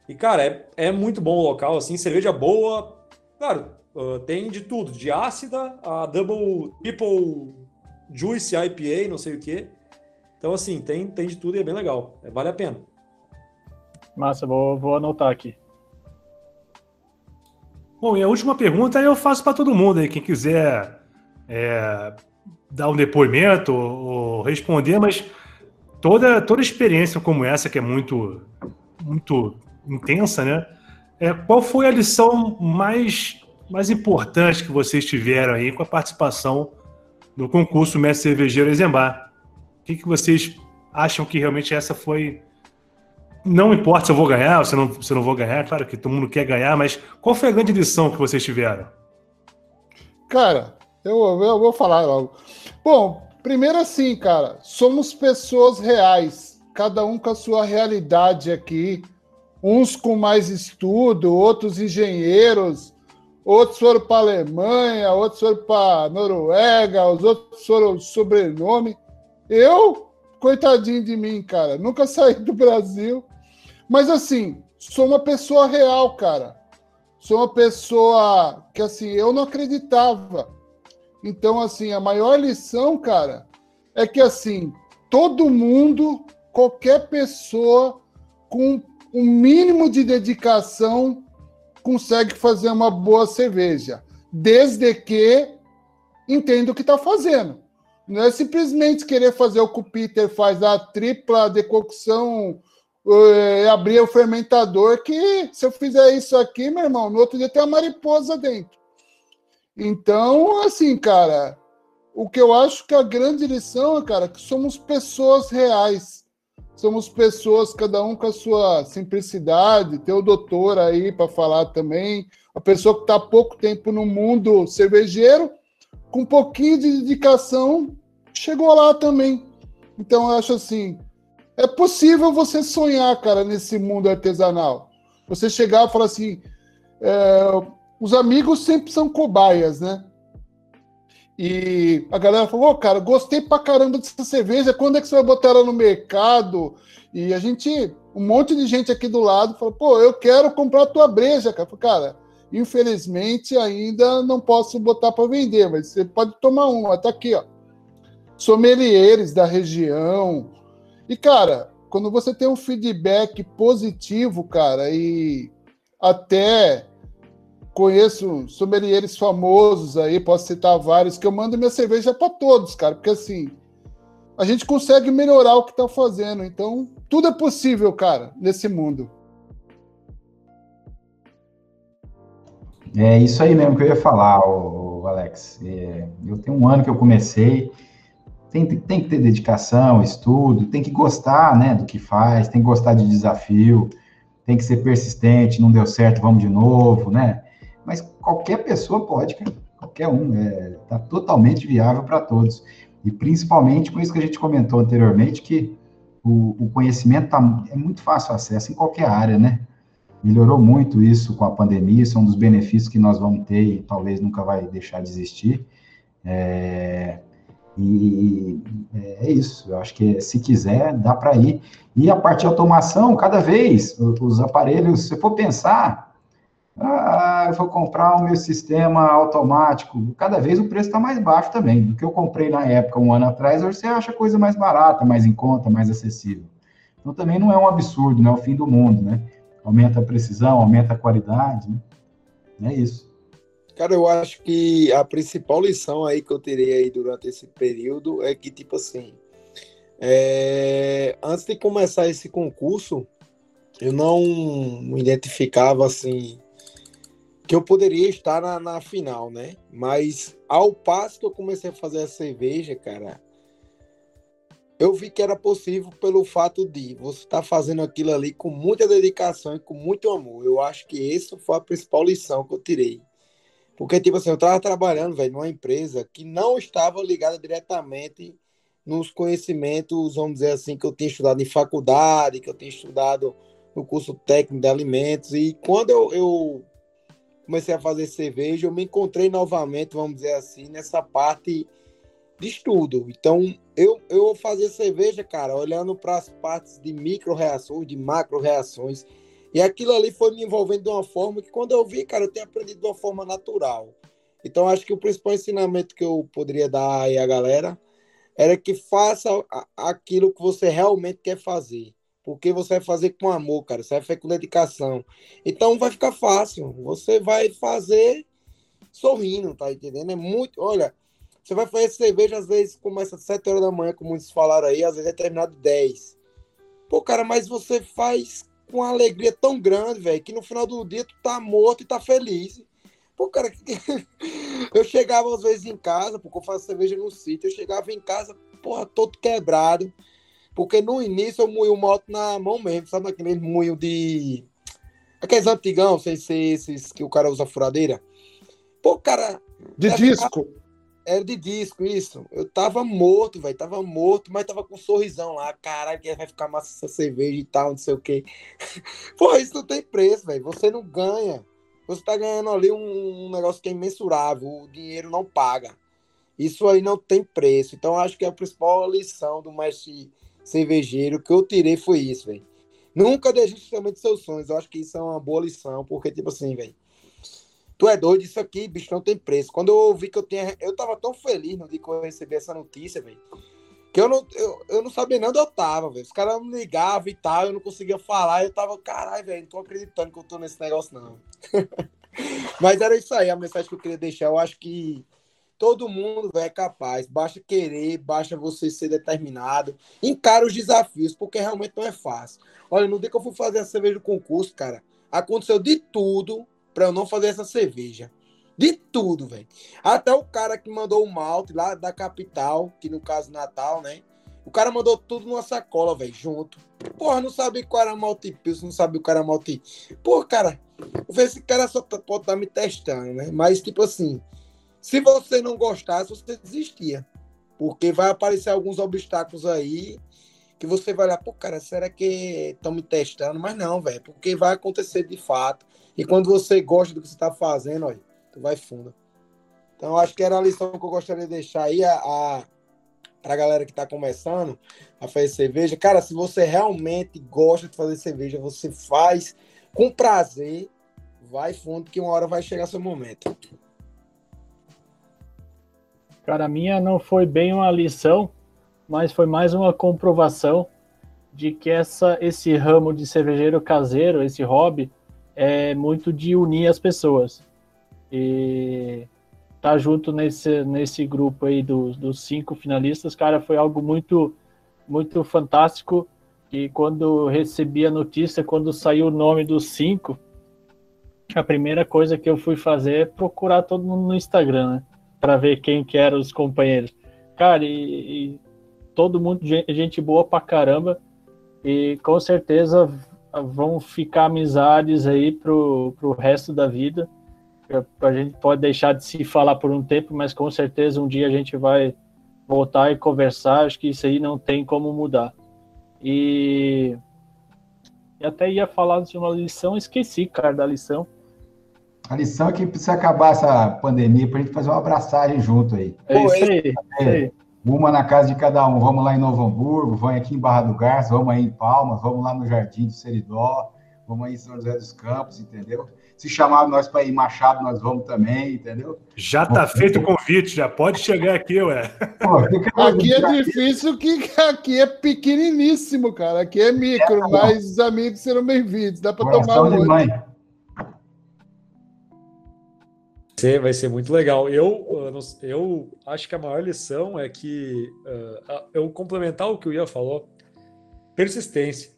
e, cara, é, é muito bom o local, assim, cerveja boa. Claro, uh, tem de tudo, de ácida a double, triple juice IPA, não sei o quê. Então, assim, tem, tem de tudo e é bem legal. É, vale a pena. Massa, vou, vou anotar aqui. Bom, e a última pergunta eu faço para todo mundo aí, quem quiser é, dar um depoimento ou, responder, mas toda, toda experiência como essa, que é muito, muito intensa, né? É, qual foi a lição mais, mais importante que vocês tiveram aí com a participação no concurso Mestre Cervejeiro Exemplar? O que, que vocês acham que realmente essa foi. Não importa se eu vou ganhar ou se eu não, se eu não vou ganhar, claro que todo mundo quer ganhar, mas qual foi a grande lição que vocês tiveram? Cara, eu, eu vou falar logo. Bom, primeiro assim, cara, somos pessoas reais, cada um com a sua realidade aqui uns com mais estudo, outros engenheiros, outros foram para a Alemanha, outros foram para a Noruega, os outros foram sobrenome. Eu, coitadinho de mim, cara, nunca saí do Brasil. Mas assim, sou uma pessoa real, cara. Sou uma pessoa que assim, eu não acreditava. Então, assim, a maior lição, cara, é que assim, todo mundo, qualquer pessoa com um mínimo de dedicação consegue fazer uma boa cerveja, desde que entenda o que está fazendo. Não é simplesmente querer fazer o que o Peter faz, a tripla decocção, uh, abrir o fermentador, que se eu fizer isso aqui, meu irmão, no outro dia tem uma mariposa dentro. Então, assim, cara, o que eu acho que a grande lição, cara, é que somos pessoas reais somos pessoas, cada um com a sua simplicidade. Tem o doutor aí para falar também, a pessoa que está há pouco tempo no mundo cervejeiro, com um pouquinho de dedicação, chegou lá também. Então, eu acho assim: é possível você sonhar, cara, nesse mundo artesanal. Você chegar e falar assim: é, os amigos sempre são cobaias, né? E a galera falou, oh, cara, gostei pra caramba dessa cerveja, quando é que você vai botar ela no mercado? E a gente, um monte de gente aqui do lado falou, pô, eu quero comprar a tua breja, cara. Falei, cara, infelizmente ainda não posso botar para vender, mas você pode tomar uma, tá aqui, ó. Sommeliers da região. E, cara, quando você tem um feedback positivo, cara, e até conheço sommeliers famosos aí, posso citar vários, que eu mando minha cerveja para todos, cara, porque assim, a gente consegue melhorar o que está fazendo. Então, tudo é possível, cara, nesse mundo. É isso aí mesmo que eu ia falar, o Alex. É, eu tenho um ano que eu comecei, tem, tem que ter dedicação, estudo, tem que gostar né, do que faz, tem que gostar de desafio, tem que ser persistente, não deu certo, vamos de novo, né? mas qualquer pessoa pode, qualquer um, é, tá totalmente viável para todos. E principalmente com isso que a gente comentou anteriormente, que o, o conhecimento tá, é muito fácil acesso em qualquer área, né? Melhorou muito isso com a pandemia, isso é um dos benefícios que nós vamos ter e talvez nunca vai deixar de existir. É, e é isso, eu acho que se quiser, dá para ir. E a parte de automação, cada vez, os aparelhos, se for pensar, ah, eu vou comprar o meu sistema automático. Cada vez o preço está mais baixo também. Do que eu comprei na época, um ano atrás, hoje você acha coisa mais barata, mais em conta, mais acessível. Então também não é um absurdo, não é o fim do mundo, né? aumenta a precisão, aumenta a qualidade, né? É isso. Cara, eu acho que a principal lição aí que eu tirei aí durante esse período é que, tipo assim, é... antes de começar esse concurso, eu não me identificava assim que eu poderia estar na, na final, né? Mas ao passo que eu comecei a fazer a cerveja, cara, eu vi que era possível pelo fato de você estar tá fazendo aquilo ali com muita dedicação e com muito amor. Eu acho que isso foi a principal lição que eu tirei. Porque, tipo assim, eu estava trabalhando, velho, numa empresa que não estava ligada diretamente nos conhecimentos, vamos dizer assim, que eu tinha estudado em faculdade, que eu tinha estudado no curso técnico de alimentos. E quando eu, eu comecei a fazer cerveja, eu me encontrei novamente, vamos dizer assim, nessa parte de estudo. Então, eu, eu fazia cerveja, cara, olhando para as partes de micro-reações, de macro-reações. E aquilo ali foi me envolvendo de uma forma que, quando eu vi, cara, eu tenho aprendido de uma forma natural. Então, acho que o principal ensinamento que eu poderia dar aí à galera era que faça aquilo que você realmente quer fazer. Porque você vai fazer com amor, cara. Você vai fazer com dedicação. Então vai ficar fácil. Você vai fazer sorrindo, tá entendendo? É muito. Olha, você vai fazer cerveja, às vezes começa às 7 horas da manhã, como muitos falaram aí, às vezes é terminado 10. Pô, cara, mas você faz com uma alegria tão grande, velho, que no final do dia tu tá morto e tá feliz. Pô, cara, eu chegava às vezes em casa, porque eu faço cerveja no sítio, eu chegava em casa, porra, todo quebrado. Porque no início eu moí o moto na mão mesmo, sabe aquele moinho de. Aqueles antigão, sem ser esses que o cara usa furadeira. Pô, cara. De disco. Ficar... Era de disco, isso. Eu tava morto, velho. Tava morto, mas tava com um sorrisão lá. Caralho, que vai ficar massa essa cerveja e tal, não sei o quê. Pô, isso não tem preço, velho. Você não ganha. Você tá ganhando ali um, um, negócio que é imensurável. O dinheiro não paga. Isso aí não tem preço. Então, acho que a principal lição do mestre cervejeiro que eu tirei foi isso, velho. Nunca desiste também de seus sonhos. Eu acho que isso é uma boa lição, porque, tipo assim, velho Tu é doido, isso aqui, bicho, não tem preço. Quando eu ouvi que eu tinha. Eu tava tão feliz no dia que eu recebi essa notícia, velho. Que eu não, eu, eu não sabia nem onde eu tava, velho. Os caras me ligavam e tal, eu não conseguia falar. Eu tava, caralho, velho, não tô acreditando que eu tô nesse negócio, não. Mas era isso aí, a mensagem que eu queria deixar. Eu acho que todo mundo véio, é capaz. Basta querer, basta você ser determinado. Encara os desafios, porque realmente não é fácil. Olha, no dia que eu fui fazer a cerveja do concurso, cara, aconteceu de tudo para eu não fazer essa cerveja. De tudo, velho. Até o cara que mandou o malte lá da capital, que no caso Natal, né? O cara mandou tudo numa sacola, velho, junto. Porra, não sabia qual era malte pills, não sabia o cara malte. Porra, cara, esse cara só tá, pode estar tá me testando, né? Mas, tipo assim, se você não gostasse, você desistia. Porque vai aparecer alguns obstáculos aí que você vai lá, pô, cara, será que estão me testando? Mas não, velho, porque vai acontecer de fato. E quando você gosta do que você está fazendo, tu vai fundo. Então, acho que era a lição que eu gostaria de deixar aí a, a galera que está começando a fazer cerveja. Cara, se você realmente gosta de fazer cerveja, você faz com prazer, vai fundo, que uma hora vai chegar seu momento. Cara, a minha não foi bem uma lição, mas foi mais uma comprovação de que essa, esse ramo de cervejeiro caseiro, esse hobby, é muito de unir as pessoas. E tá junto nesse, nesse grupo aí dos, dos cinco finalistas, cara, foi algo muito, muito fantástico. E quando recebi a notícia, quando saiu o nome dos cinco, a primeira coisa que eu fui fazer é procurar todo mundo no Instagram, né? Para ver quem que eram os companheiros. Cara, e, e todo mundo, gente boa pra caramba. E com certeza vão ficar amizades aí pro, pro resto da vida. A gente pode deixar de se falar por um tempo, mas com certeza um dia a gente vai voltar e conversar. Acho que isso aí não tem como mudar. E, e até ia falar de uma lição, esqueci, cara, da lição. A lição é que precisa acabar essa pandemia para a gente fazer uma abraçagem junto aí. É isso aí. É, isso aí. Uma na casa de cada um. Vamos lá em Novo Hamburgo, vamos aqui em Barra do Garça, vamos aí em Palmas, vamos lá no Jardim do Seridó, vamos aí em São José dos Campos, entendeu? Se chamar nós para ir Machado, nós vamos também, entendeu? Já tá feito o convite, já pode chegar aqui, ué. Pô, aqui é difícil, que aqui é pequeniníssimo, cara. Aqui é micro, é, mas os amigos serão bem-vindos. Dá para tomar um. Vai ser muito legal. Eu, eu acho que a maior lição é que uh, eu complementar o que o Ian falou, persistência.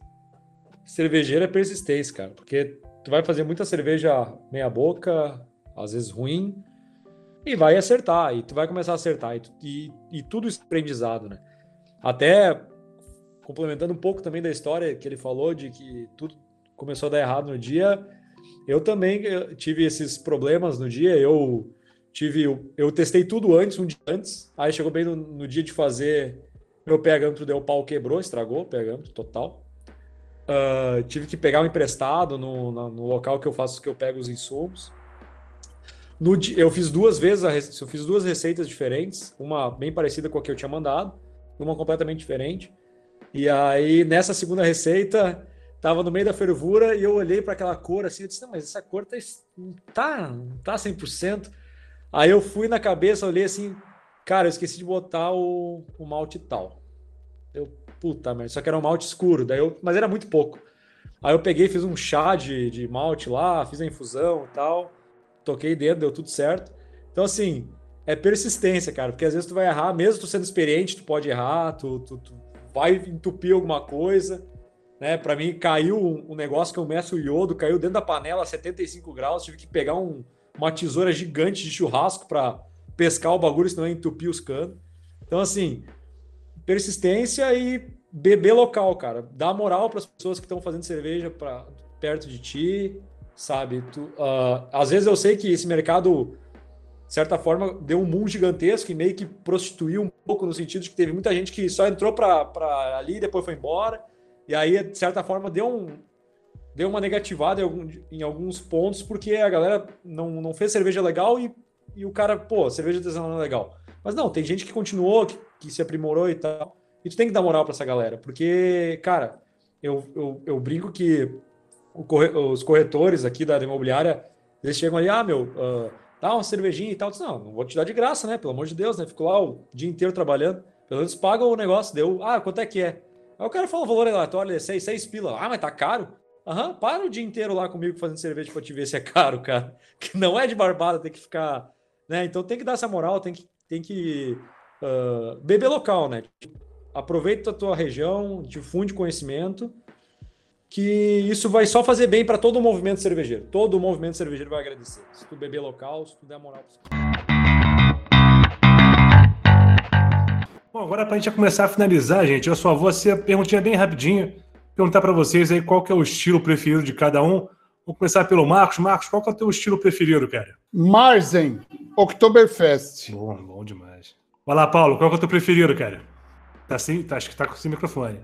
Cervejeiro é persistência, cara, porque tu vai fazer muita cerveja meia boca, às vezes ruim, e vai acertar, e tu vai começar a acertar, e, e, e tudo isso é aprendizado, né? Até complementando um pouco também da história que ele falou de que tudo começou a dar errado no dia, eu também eh, tive esses problemas no dia. Eu tive, eu testei tudo antes, um dia antes. Aí chegou bem no, no dia de fazer, meu pegâmetro deu pau, quebrou, estragou o pegâmetro total. Uh, tive que pegar um emprestado no, no, no, local que eu faço, que eu pego os insumos. No, eu fiz duas vezes, eu fiz duas receitas diferentes, uma bem parecida com a que eu tinha mandado, uma completamente diferente. E aí nessa segunda receita Tava no meio da fervura e eu olhei para aquela cor assim, eu disse, não, mas essa cor tá, tá, tá 100%. Aí eu fui na cabeça, olhei assim, cara, eu esqueci de botar o, o malte tal. Eu, puta merda, só que era um malte escuro, daí eu, mas era muito pouco. Aí eu peguei, fiz um chá de, de malte lá, fiz a infusão e tal, toquei dentro, deu tudo certo. Então, assim, é persistência, cara, porque às vezes tu vai errar, mesmo tu sendo experiente, tu pode errar, tu, tu, tu vai entupir alguma coisa, né? Para mim, caiu um, negócio que eu meço o iodo, caiu dentro da panela a 75 graus, tive que pegar um, uma tesoura gigante de churrasco para pescar o bagulho, senão ia entupir os canos. Então, assim, persistência e beber local, cara. Dá moral para as pessoas que estão fazendo cerveja pra, perto de ti, sabe? Tu, uh, às vezes eu sei que esse mercado, de certa forma, deu um mundo gigantesco e meio que prostituiu um pouco no sentido de que teve muita gente que só entrou para ali e depois foi embora. E aí, de certa forma, deu, um, deu uma negativada em, alguns pontos, porque a galera não, não fez cerveja legal e, e o cara, pô, cerveja artesanal não é legal. Mas não, tem gente que continuou, que, que se aprimorou e tal. E tu tem que dar moral para essa galera, porque, cara, eu, eu, eu brinco que corre, os corretores aqui da imobiliária, eles chegam ali, ah, meu, uh, dá uma cervejinha e tal. Disse, não, não vou te dar de graça, né? Pelo amor de Deus, né? Fico lá o dia inteiro trabalhando. Pelo menos paga o negócio, deu, ah, quanto é que é? Aí o cara fala o valor aleatório, é 6, 6 pila. Ah, mas tá caro? Aham, para o dia inteiro lá comigo fazendo cerveja para te ver se é caro, cara. Que não é de barbada, tem que ficar. Né? Então tem que dar essa moral, tem que, tem que uh, beber local, né? Aproveita a tua região, difunde conhecimento, que isso vai só fazer bem para todo o movimento cervejeiro. Todo o movimento cervejeiro vai agradecer. Se tu beber local, se tu der moral para Bom, agora para a gente começar a finalizar, gente, eu só vou ser perguntinha bem rapidinho, perguntar para vocês aí qual que é o estilo preferido de cada um. Vou começar pelo Marcos. Marcos, qual que é o teu estilo preferido, cara? Marzen, Oktoberfest. Bom, bom demais. Vai lá, Paulo, qual que é o teu preferido, cara? Tá assim, tá, acho que tá com esse microfone.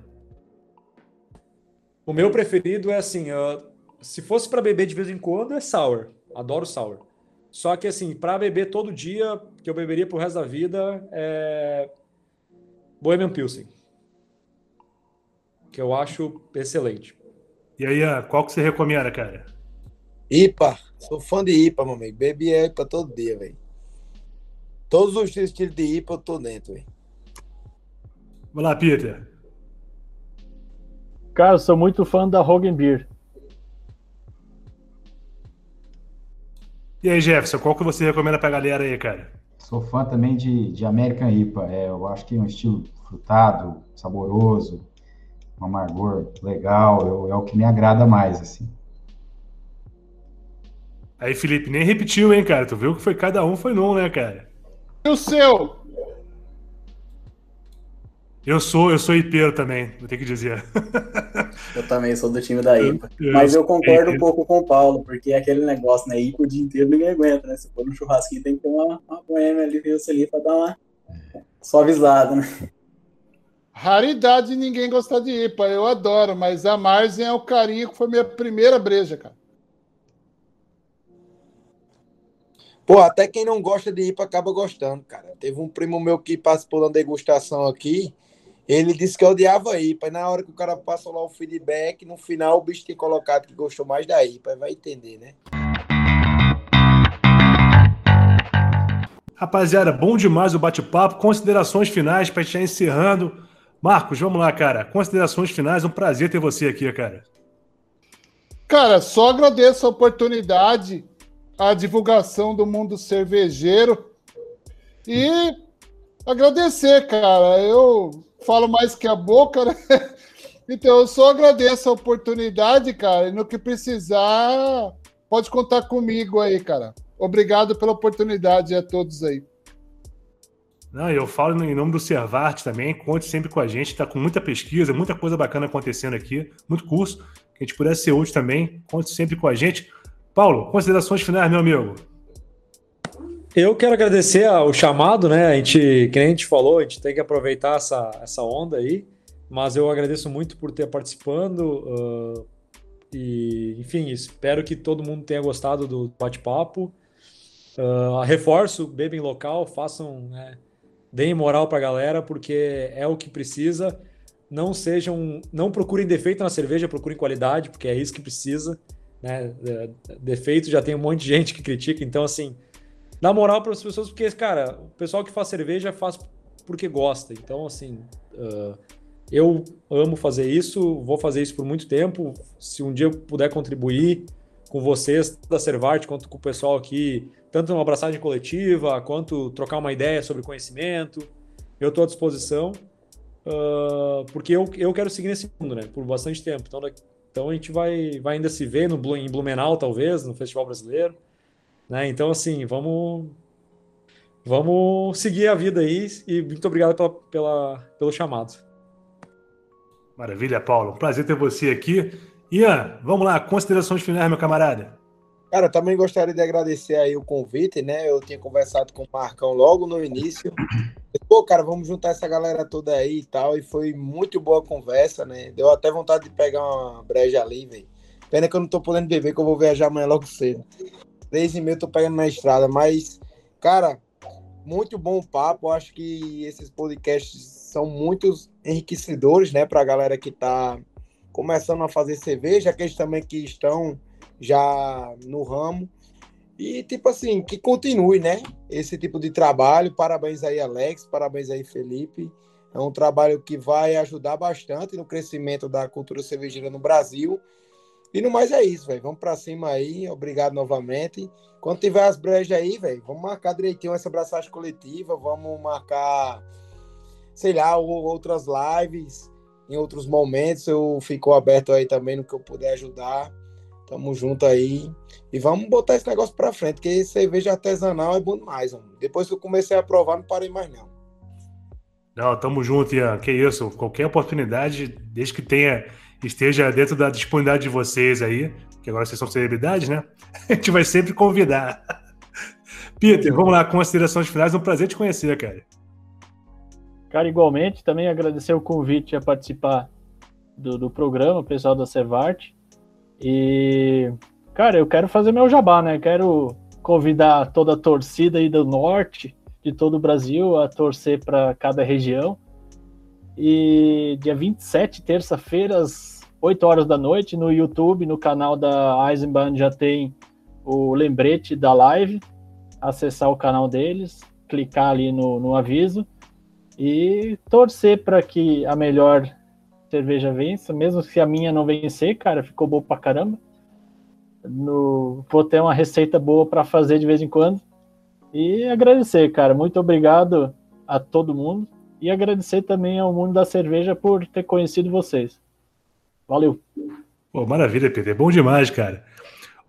O meu preferido é assim, uh, se fosse para beber de vez em quando, é sour. Adoro sour. Só que assim, para beber todo dia, que eu beberia pro resto da vida, é Bohemian Pilsen. Que eu acho excelente. E aí, qual que você recomenda, cara? IPA. Sou fã de IPA, meu amigo. Bebi IPA todo dia, velho. Todos os estilos de IPA eu tô dentro, velho. Vamos lá, Peter. Cara, eu sou muito fã da Hogan Beer. E aí, Jefferson, qual que você recomenda pra galera aí, cara? Sou fã também de, de American IPA. É, eu acho que é um estilo frutado, saboroso, um amargor legal, eu, é o que me agrada mais, assim. Aí, Felipe, nem repetiu, hein, cara? Tu viu que foi cada um foi num, né, cara? E o seu? Eu sou, eu sou IPero também, vou ter que dizer. Eu também sou do time da IPA. Eu, Mas eu concordo um pouco com o Paulo, porque é aquele negócio, né? IPA o dia inteiro ninguém aguenta, né? Se for no churrasquinho, tem que ter uma, uma boêmia ali, viu, ali pra dar uma suavizada, né? Raridade ninguém gostar de IPA, eu adoro, mas a Marzen é o carinho que foi minha primeira breja, cara. Pô, até quem não gosta de IPA acaba gostando, cara. Teve um primo meu que participou da degustação aqui, ele disse que odiava a IPA. Na hora que o cara passa lá o feedback, no final o bicho tem colocado que gostou mais da IPA. Vai entender, né? Rapaziada, bom demais o bate-papo. Considerações finais para estar encerrando. Marcos, vamos lá, cara. Considerações finais. Um prazer ter você aqui, cara. Cara, só agradeço a oportunidade, a divulgação do mundo cervejeiro e agradecer, cara. Eu falo mais que a boca, né? Então, eu só agradeço a oportunidade, cara. E no que precisar, pode contar comigo aí, cara. Obrigado pela oportunidade a todos aí. Não, eu falo em nome do Servart também. Conte sempre com a gente. Está com muita pesquisa, muita coisa bacana acontecendo aqui, muito curso. Que a gente pudesse ser útil também. Conte sempre com a gente. Paulo, considerações finais, meu amigo. Eu quero agradecer o chamado, né? A gente, que nem a gente falou, a gente tem que aproveitar essa, essa onda aí. Mas eu agradeço muito por ter participando. Uh, e, enfim, espero que todo mundo tenha gostado do bate-papo. Uh, reforço, bebem local, façam, né, deem moral para a galera, porque é o que precisa. Não sejam, não procurem defeito na cerveja, procurem qualidade, porque é isso que precisa. Né? Defeito já tem um monte de gente que critica, então assim, dá moral para as pessoas, porque cara, o pessoal que faz cerveja faz porque gosta. Então assim, uh, eu amo fazer isso, vou fazer isso por muito tempo. Se um dia eu puder contribuir com vocês da Servart, quanto com o pessoal aqui, tanto numa abraçagem coletiva, quanto trocar uma ideia sobre conhecimento, eu estou à disposição, uh, porque eu, eu quero seguir nesse mundo, né, por bastante tempo. Então, então a gente vai, vai ainda se ver no, em Blumenau, talvez, no Festival Brasileiro. Né? Então, assim, vamos, vamos seguir a vida aí e muito obrigado pela, pela, pelo chamado. Maravilha, Paulo. prazer ter você aqui. Ian, vamos lá, considerações finais, meu camarada. Cara, também gostaria de agradecer aí o convite, né? Eu tinha conversado com o Marcão logo no início. Pô, cara, vamos juntar essa galera toda aí e tal. E foi muito boa a conversa, né? Deu até vontade de pegar uma breja ali, velho. Pena que eu não tô podendo beber, que eu vou viajar amanhã logo cedo. Três e meia eu tô pegando na estrada. Mas, cara, muito bom papo. Acho que esses podcasts são muito enriquecedores, né, para a galera que está começando a fazer cerveja, aqueles também que estão já no ramo. E, tipo assim, que continue, né? Esse tipo de trabalho. Parabéns aí, Alex. Parabéns aí, Felipe. É um trabalho que vai ajudar bastante no crescimento da cultura cervejeira no Brasil. E no mais é isso, velho. Vamos para cima aí. Obrigado novamente. Quando tiver as brejas aí, velho, vamos marcar direitinho essa abraçagem coletiva. Vamos marcar sei lá, outras lives, em outros momentos. Eu fico aberto aí também no que eu puder ajudar. Tamo junto aí. E vamos botar esse negócio pra frente, porque cerveja artesanal é bom demais, mano. Depois que eu comecei a provar, não parei mais, não. Não, tamo junto, Ian. Que isso. Qualquer oportunidade, desde que tenha, esteja dentro da disponibilidade de vocês aí, que agora vocês são celebridades, né? A gente vai sempre convidar. Peter, vamos lá, considerações finais. É um prazer te conhecer, cara. Cara, igualmente, também agradecer o convite a participar do, do programa, o pessoal da Cevart. E, cara, eu quero fazer meu jabá, né? Quero convidar toda a torcida aí do norte, de todo o Brasil, a torcer para cada região. E dia 27, terça-feira, às 8 horas da noite, no YouTube, no canal da Eisenbahn, já tem o lembrete da live. Acessar o canal deles, clicar ali no, no aviso e torcer para que a melhor cerveja vença, mesmo se a minha não vencer, cara, ficou boa pra caramba. No, vou ter uma receita boa para fazer de vez em quando. E agradecer, cara. Muito obrigado a todo mundo. E agradecer também ao mundo da cerveja por ter conhecido vocês. Valeu. Pô, maravilha, Peter. Bom demais, cara.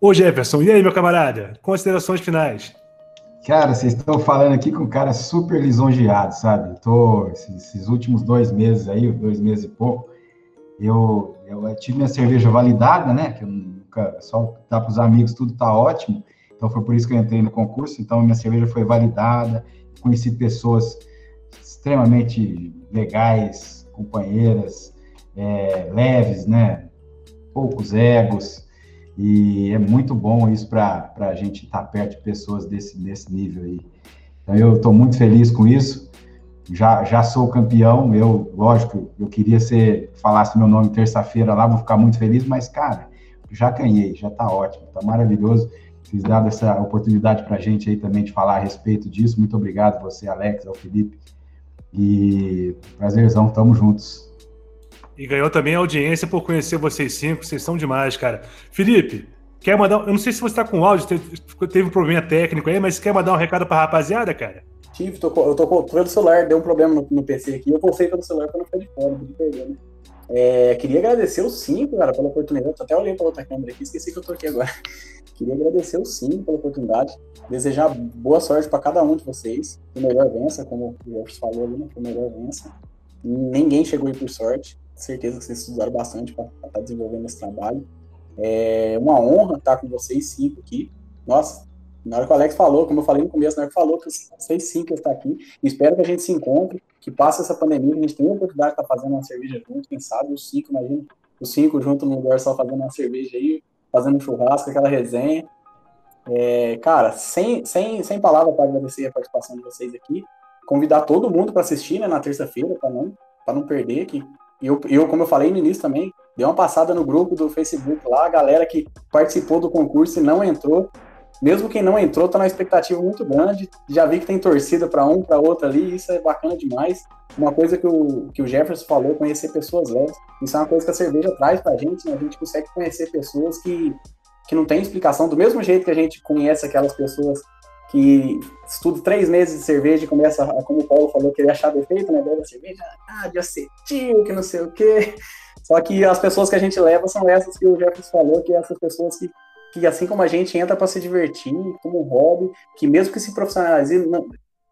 Ô, Jefferson, e aí, meu camarada? Considerações finais. Cara, vocês estão falando aqui com um cara super lisonjeado, sabe? Tô, esses, esses, últimos dois meses aí, dois meses e pouco, eu, eu tive minha cerveja validada, né? Que eu nunca, só dá para os amigos, tudo tá ótimo. Então foi por isso que eu entrei no concurso. Então minha cerveja foi validada, conheci pessoas extremamente legais, companheiras, é, leves, né? Poucos egos. E é muito bom isso para a gente estar tá perto de pessoas desse, desse nível aí. Então, eu estou muito feliz com isso. Já, já sou campeão. Eu, lógico, eu queria ser, falasse meu nome terça-feira lá, vou ficar muito feliz, mas, cara, já ganhei, já está ótimo, está maravilhoso. Vocês dado essa oportunidade para a gente aí também de falar a respeito disso. Muito obrigado você, Alex, ao Felipe. E prazerzão, tamo juntos. E ganhou também a audiência por conhecer vocês cinco. Vocês são demais, cara. Felipe, quer mandar. Eu não sei se você está com áudio, teve, teve um problema técnico aí, mas quer mandar um recado para a rapaziada, cara? Tive, tô, eu tô pelo celular, deu um problema no, no PC aqui. Eu postei pelo celular para não ficar de fora, não perder, né? É, queria agradecer o cinco, cara, pela oportunidade. Eu até olhei para outra câmera aqui, esqueci que eu tô aqui agora. Queria agradecer o cinco pela oportunidade. Desejar boa sorte para cada um de vocês. Que o melhor vença, como o Jefferson falou ali, né? Que o melhor vença. Ninguém chegou aí por sorte. Certeza que vocês estudaram bastante para estar tá desenvolvendo esse trabalho. É uma honra estar com vocês cinco aqui. Nossa, na hora que o Alex falou, como eu falei no começo, na hora que falou que vocês cinco estão aqui, espero que a gente se encontre, que passe essa pandemia, que a gente tenha a oportunidade de estar fazendo uma cerveja junto, quem sabe os cinco, imagina, os cinco junto num lugar só fazendo uma cerveja aí, fazendo um churrasco, aquela resenha. É, cara, sem, sem, sem palavra para agradecer a participação de vocês aqui, convidar todo mundo para assistir né, na terça-feira, para não, não perder, que eu, eu, como eu falei no início também, dei uma passada no grupo do Facebook lá, a galera que participou do concurso e não entrou, mesmo quem não entrou, tá na expectativa muito grande. Já vi que tem torcida para um, para outro ali, isso é bacana demais. Uma coisa que o, que o Jefferson falou, conhecer pessoas velhas. Isso é uma coisa que a cerveja traz pra gente, né? A gente consegue conhecer pessoas que, que não tem explicação. Do mesmo jeito que a gente conhece aquelas pessoas que estudam três meses de cerveja e começa, como o Paulo falou, querer achar defeito, né? Da cerveja, ah, de acetil, que não sei o quê. Só que as pessoas que a gente leva são essas que o Jefferson falou, que é essas pessoas que que assim como a gente entra para se divertir, como hobby, que mesmo que se profissionalize,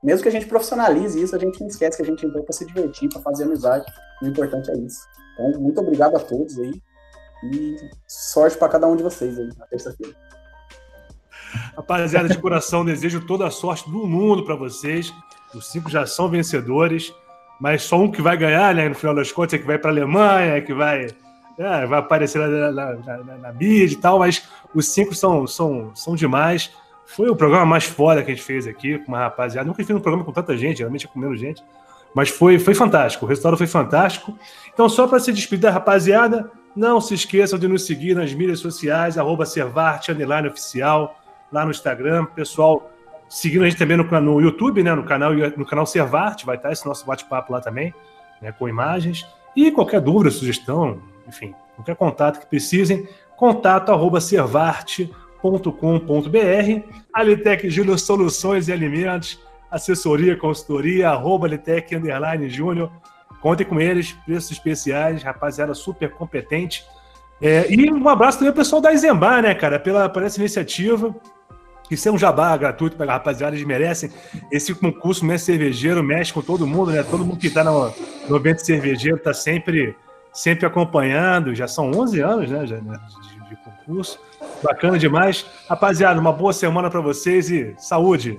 mesmo que a gente profissionalize isso, a gente não esquece que a gente entrou para se divertir, para fazer amizade. O importante é isso. Então, muito obrigado a todos aí e sorte para cada um de vocês aí na terça-feira. Rapaziada, de coração, desejo toda a sorte do mundo para vocês. Os cinco já são vencedores, mas só um que vai ganhar, né? No final das contas, é que vai para a Alemanha, é que vai é, vai aparecer na, na, na, na mídia e tal, mas os cinco são, são, são demais. Foi o programa mais foda que a gente fez aqui, com uma rapaziada. Nunca fiz um programa com tanta gente, geralmente é com menos gente. Mas foi, foi fantástico, o resultado foi fantástico. Então, só para se despedir da rapaziada, não se esqueçam de nos seguir nas mídias sociais, arroba Servarte, oficial, lá no Instagram. Pessoal, seguindo a gente também no, no YouTube, né, no canal, no canal Servarte, vai estar esse nosso bate-papo lá também, né, com imagens. E qualquer dúvida, sugestão, enfim, qualquer contato que precisem, contato arroba servarte.com.br, Alitec Júnior Soluções e Alimentos, assessoria, consultoria, arroba Alitec Underline Júnior, contem com eles, preços especiais, rapaziada super competente. É, e um abraço também ao pessoal da Izembar, né, cara, pela, por essa iniciativa. Isso é um jabá gratuito para a rapaziada, eles merecem. Esse concurso mestre cervejeiro mexe com todo mundo, né? Todo mundo que está no, no evento cervejeiro está sempre sempre acompanhando, já são 11 anos né, né, de, de concurso. Bacana demais. Rapaziada, uma boa semana para vocês e saúde!